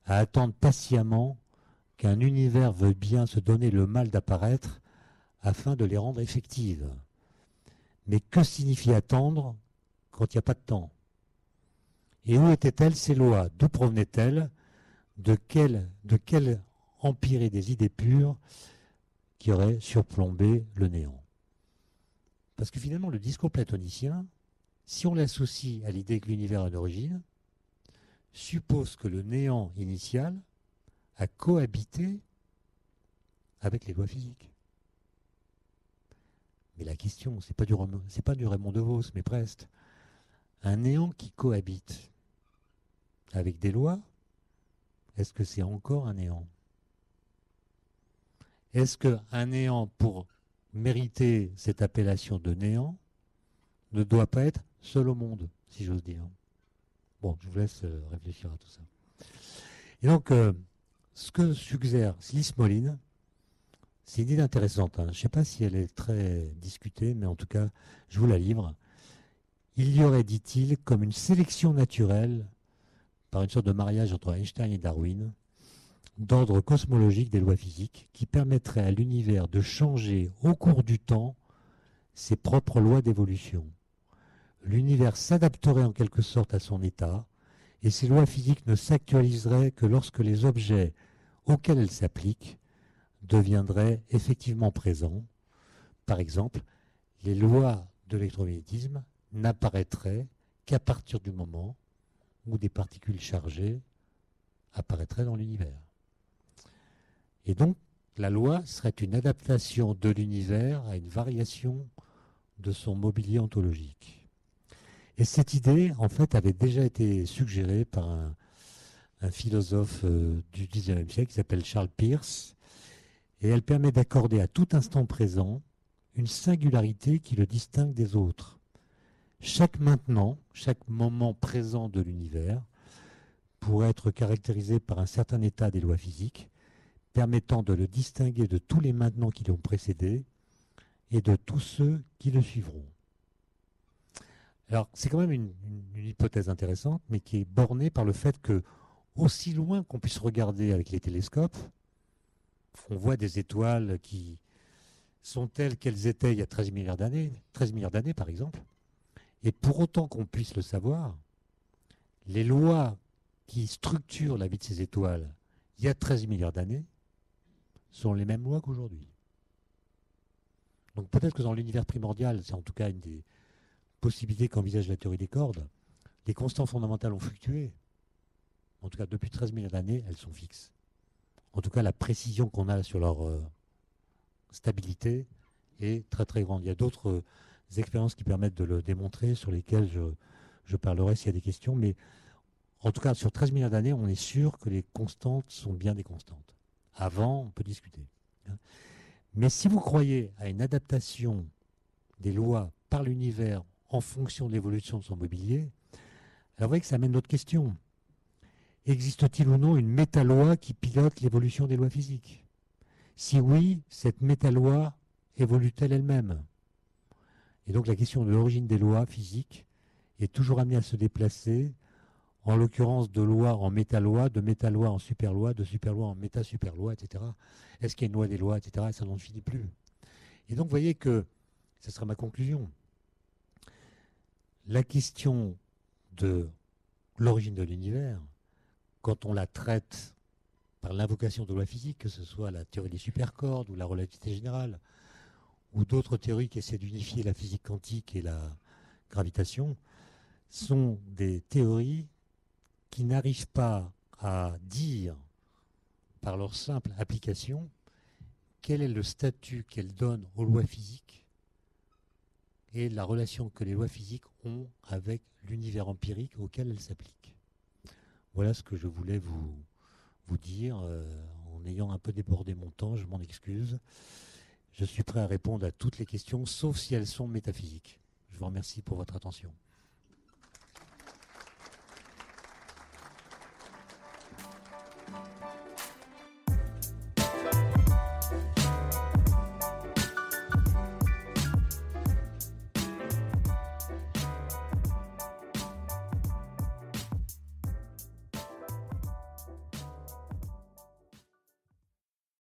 à attendre patiemment qu'un univers veuille bien se donner le mal d'apparaître afin de les rendre effectives? Mais que signifie attendre quand il n'y a pas de temps? Et où étaient-elles ces lois? D'où provenaient-elles? De quel, de quel des idées pures qui aurait surplombé le néant. Parce que finalement, le discours platonicien, si on l'associe à l'idée que l'univers a une origine, suppose que le néant initial a cohabité avec les lois physiques. Mais la question, c'est pas pas du Raymond DeVos, mais presque. Un néant qui cohabite avec des lois est-ce que c'est encore un néant? Est-ce qu'un néant, pour mériter cette appellation de néant, ne doit pas être seul au monde, si j'ose dire? Bon, je vous laisse euh, réfléchir à tout ça. Et donc, euh, ce que suggère Sliss Moline, c'est une idée intéressante. Hein. Je ne sais pas si elle est très discutée, mais en tout cas, je vous la livre. Il y aurait, dit-il, comme une sélection naturelle par une sorte de mariage entre Einstein et Darwin, d'ordre cosmologique des lois physiques, qui permettrait à l'univers de changer au cours du temps ses propres lois d'évolution. L'univers s'adapterait en quelque sorte à son état, et ces lois physiques ne s'actualiseraient que lorsque les objets auxquels elles s'appliquent deviendraient effectivement présents. Par exemple, les lois de l'électromagnétisme n'apparaîtraient qu'à partir du moment où des particules chargées apparaîtraient dans l'univers. Et donc, la loi serait une adaptation de l'univers à une variation de son mobilier ontologique. Et cette idée, en fait, avait déjà été suggérée par un, philosophe euh, du XIXe siècle qui s'appelle Charles Peirce, et elle permet d'accorder à tout instant présent une singularité qui le distingue des autres. Chaque maintenant, chaque moment présent de l'univers pourrait être caractérisé par un certain état des lois physiques, permettant de le distinguer de tous les maintenant qui l'ont précédé et de tous ceux qui le suivront. Alors, c'est quand même une, une, hypothèse intéressante, mais qui est bornée par le fait que, aussi loin qu'on puisse regarder avec les télescopes, on voit des étoiles qui sont telles qu'elles étaient il y a 13 milliards d'années, 13 milliards d'années par exemple, et pour autant qu'on puisse le savoir, les lois qui structurent la vie de ces étoiles il y a 13 milliards d'années sont les mêmes lois qu'aujourd'hui. Donc peut-être que dans l'univers primordial, c'est en tout cas une des possibilités qu'envisage la théorie des cordes, les constantes fondamentales ont fluctué. En tout cas, depuis 13 milliards d'années, elles sont fixes. En tout cas, la précision qu'on a sur leur euh, stabilité est très très grande. Il y a d'autres expériences qui permettent de le démontrer, sur lesquelles je, parlerai s'il y a des questions, mais en tout cas, sur 13 milliards d'années, on est sûr que les constantes sont bien des constantes. Avant, on peut discuter. Hein. Mais si vous croyez à une adaptation des lois par l'univers en fonction de l'évolution de son mobilier, alors vous voyez que ça amène d'autres questions. Existe-t-il ou non une métaloi qui pilote l'évolution des lois physiques? Si oui, cette métaloi évolue-t-elle elle-même? Et donc la question de l'origine des lois physiques est toujours amenée à se déplacer, en l'occurrence de loi en métaloi, de métaloi en superloi, de superloi en méta-superloi, etc. Est-ce qu'il y a une loi des lois, etc. Et ça n'en finit plus. Et donc vous voyez que, ce sera ma conclusion, la question de l'origine de l'univers, quand on la traite par l'invocation de lois physiques, que ce soit la théorie des supercordes ou la relativité générale, ou d'autres théories qui essaient d'unifier la physique quantique et la gravitation, sont des théories qui n'arrivent pas à dire, par leur simple application, quel est le statut qu'elles donnent aux lois physiques et la relation que les lois physiques ont avec l'univers empirique auquel elles s'appliquent. Voilà ce que je voulais vous, vous dire. Euh, en ayant un peu débordé mon temps, je m'en excuse. Je suis prêt à répondre à toutes les questions, sauf si elles sont métaphysiques. Je vous remercie pour votre attention.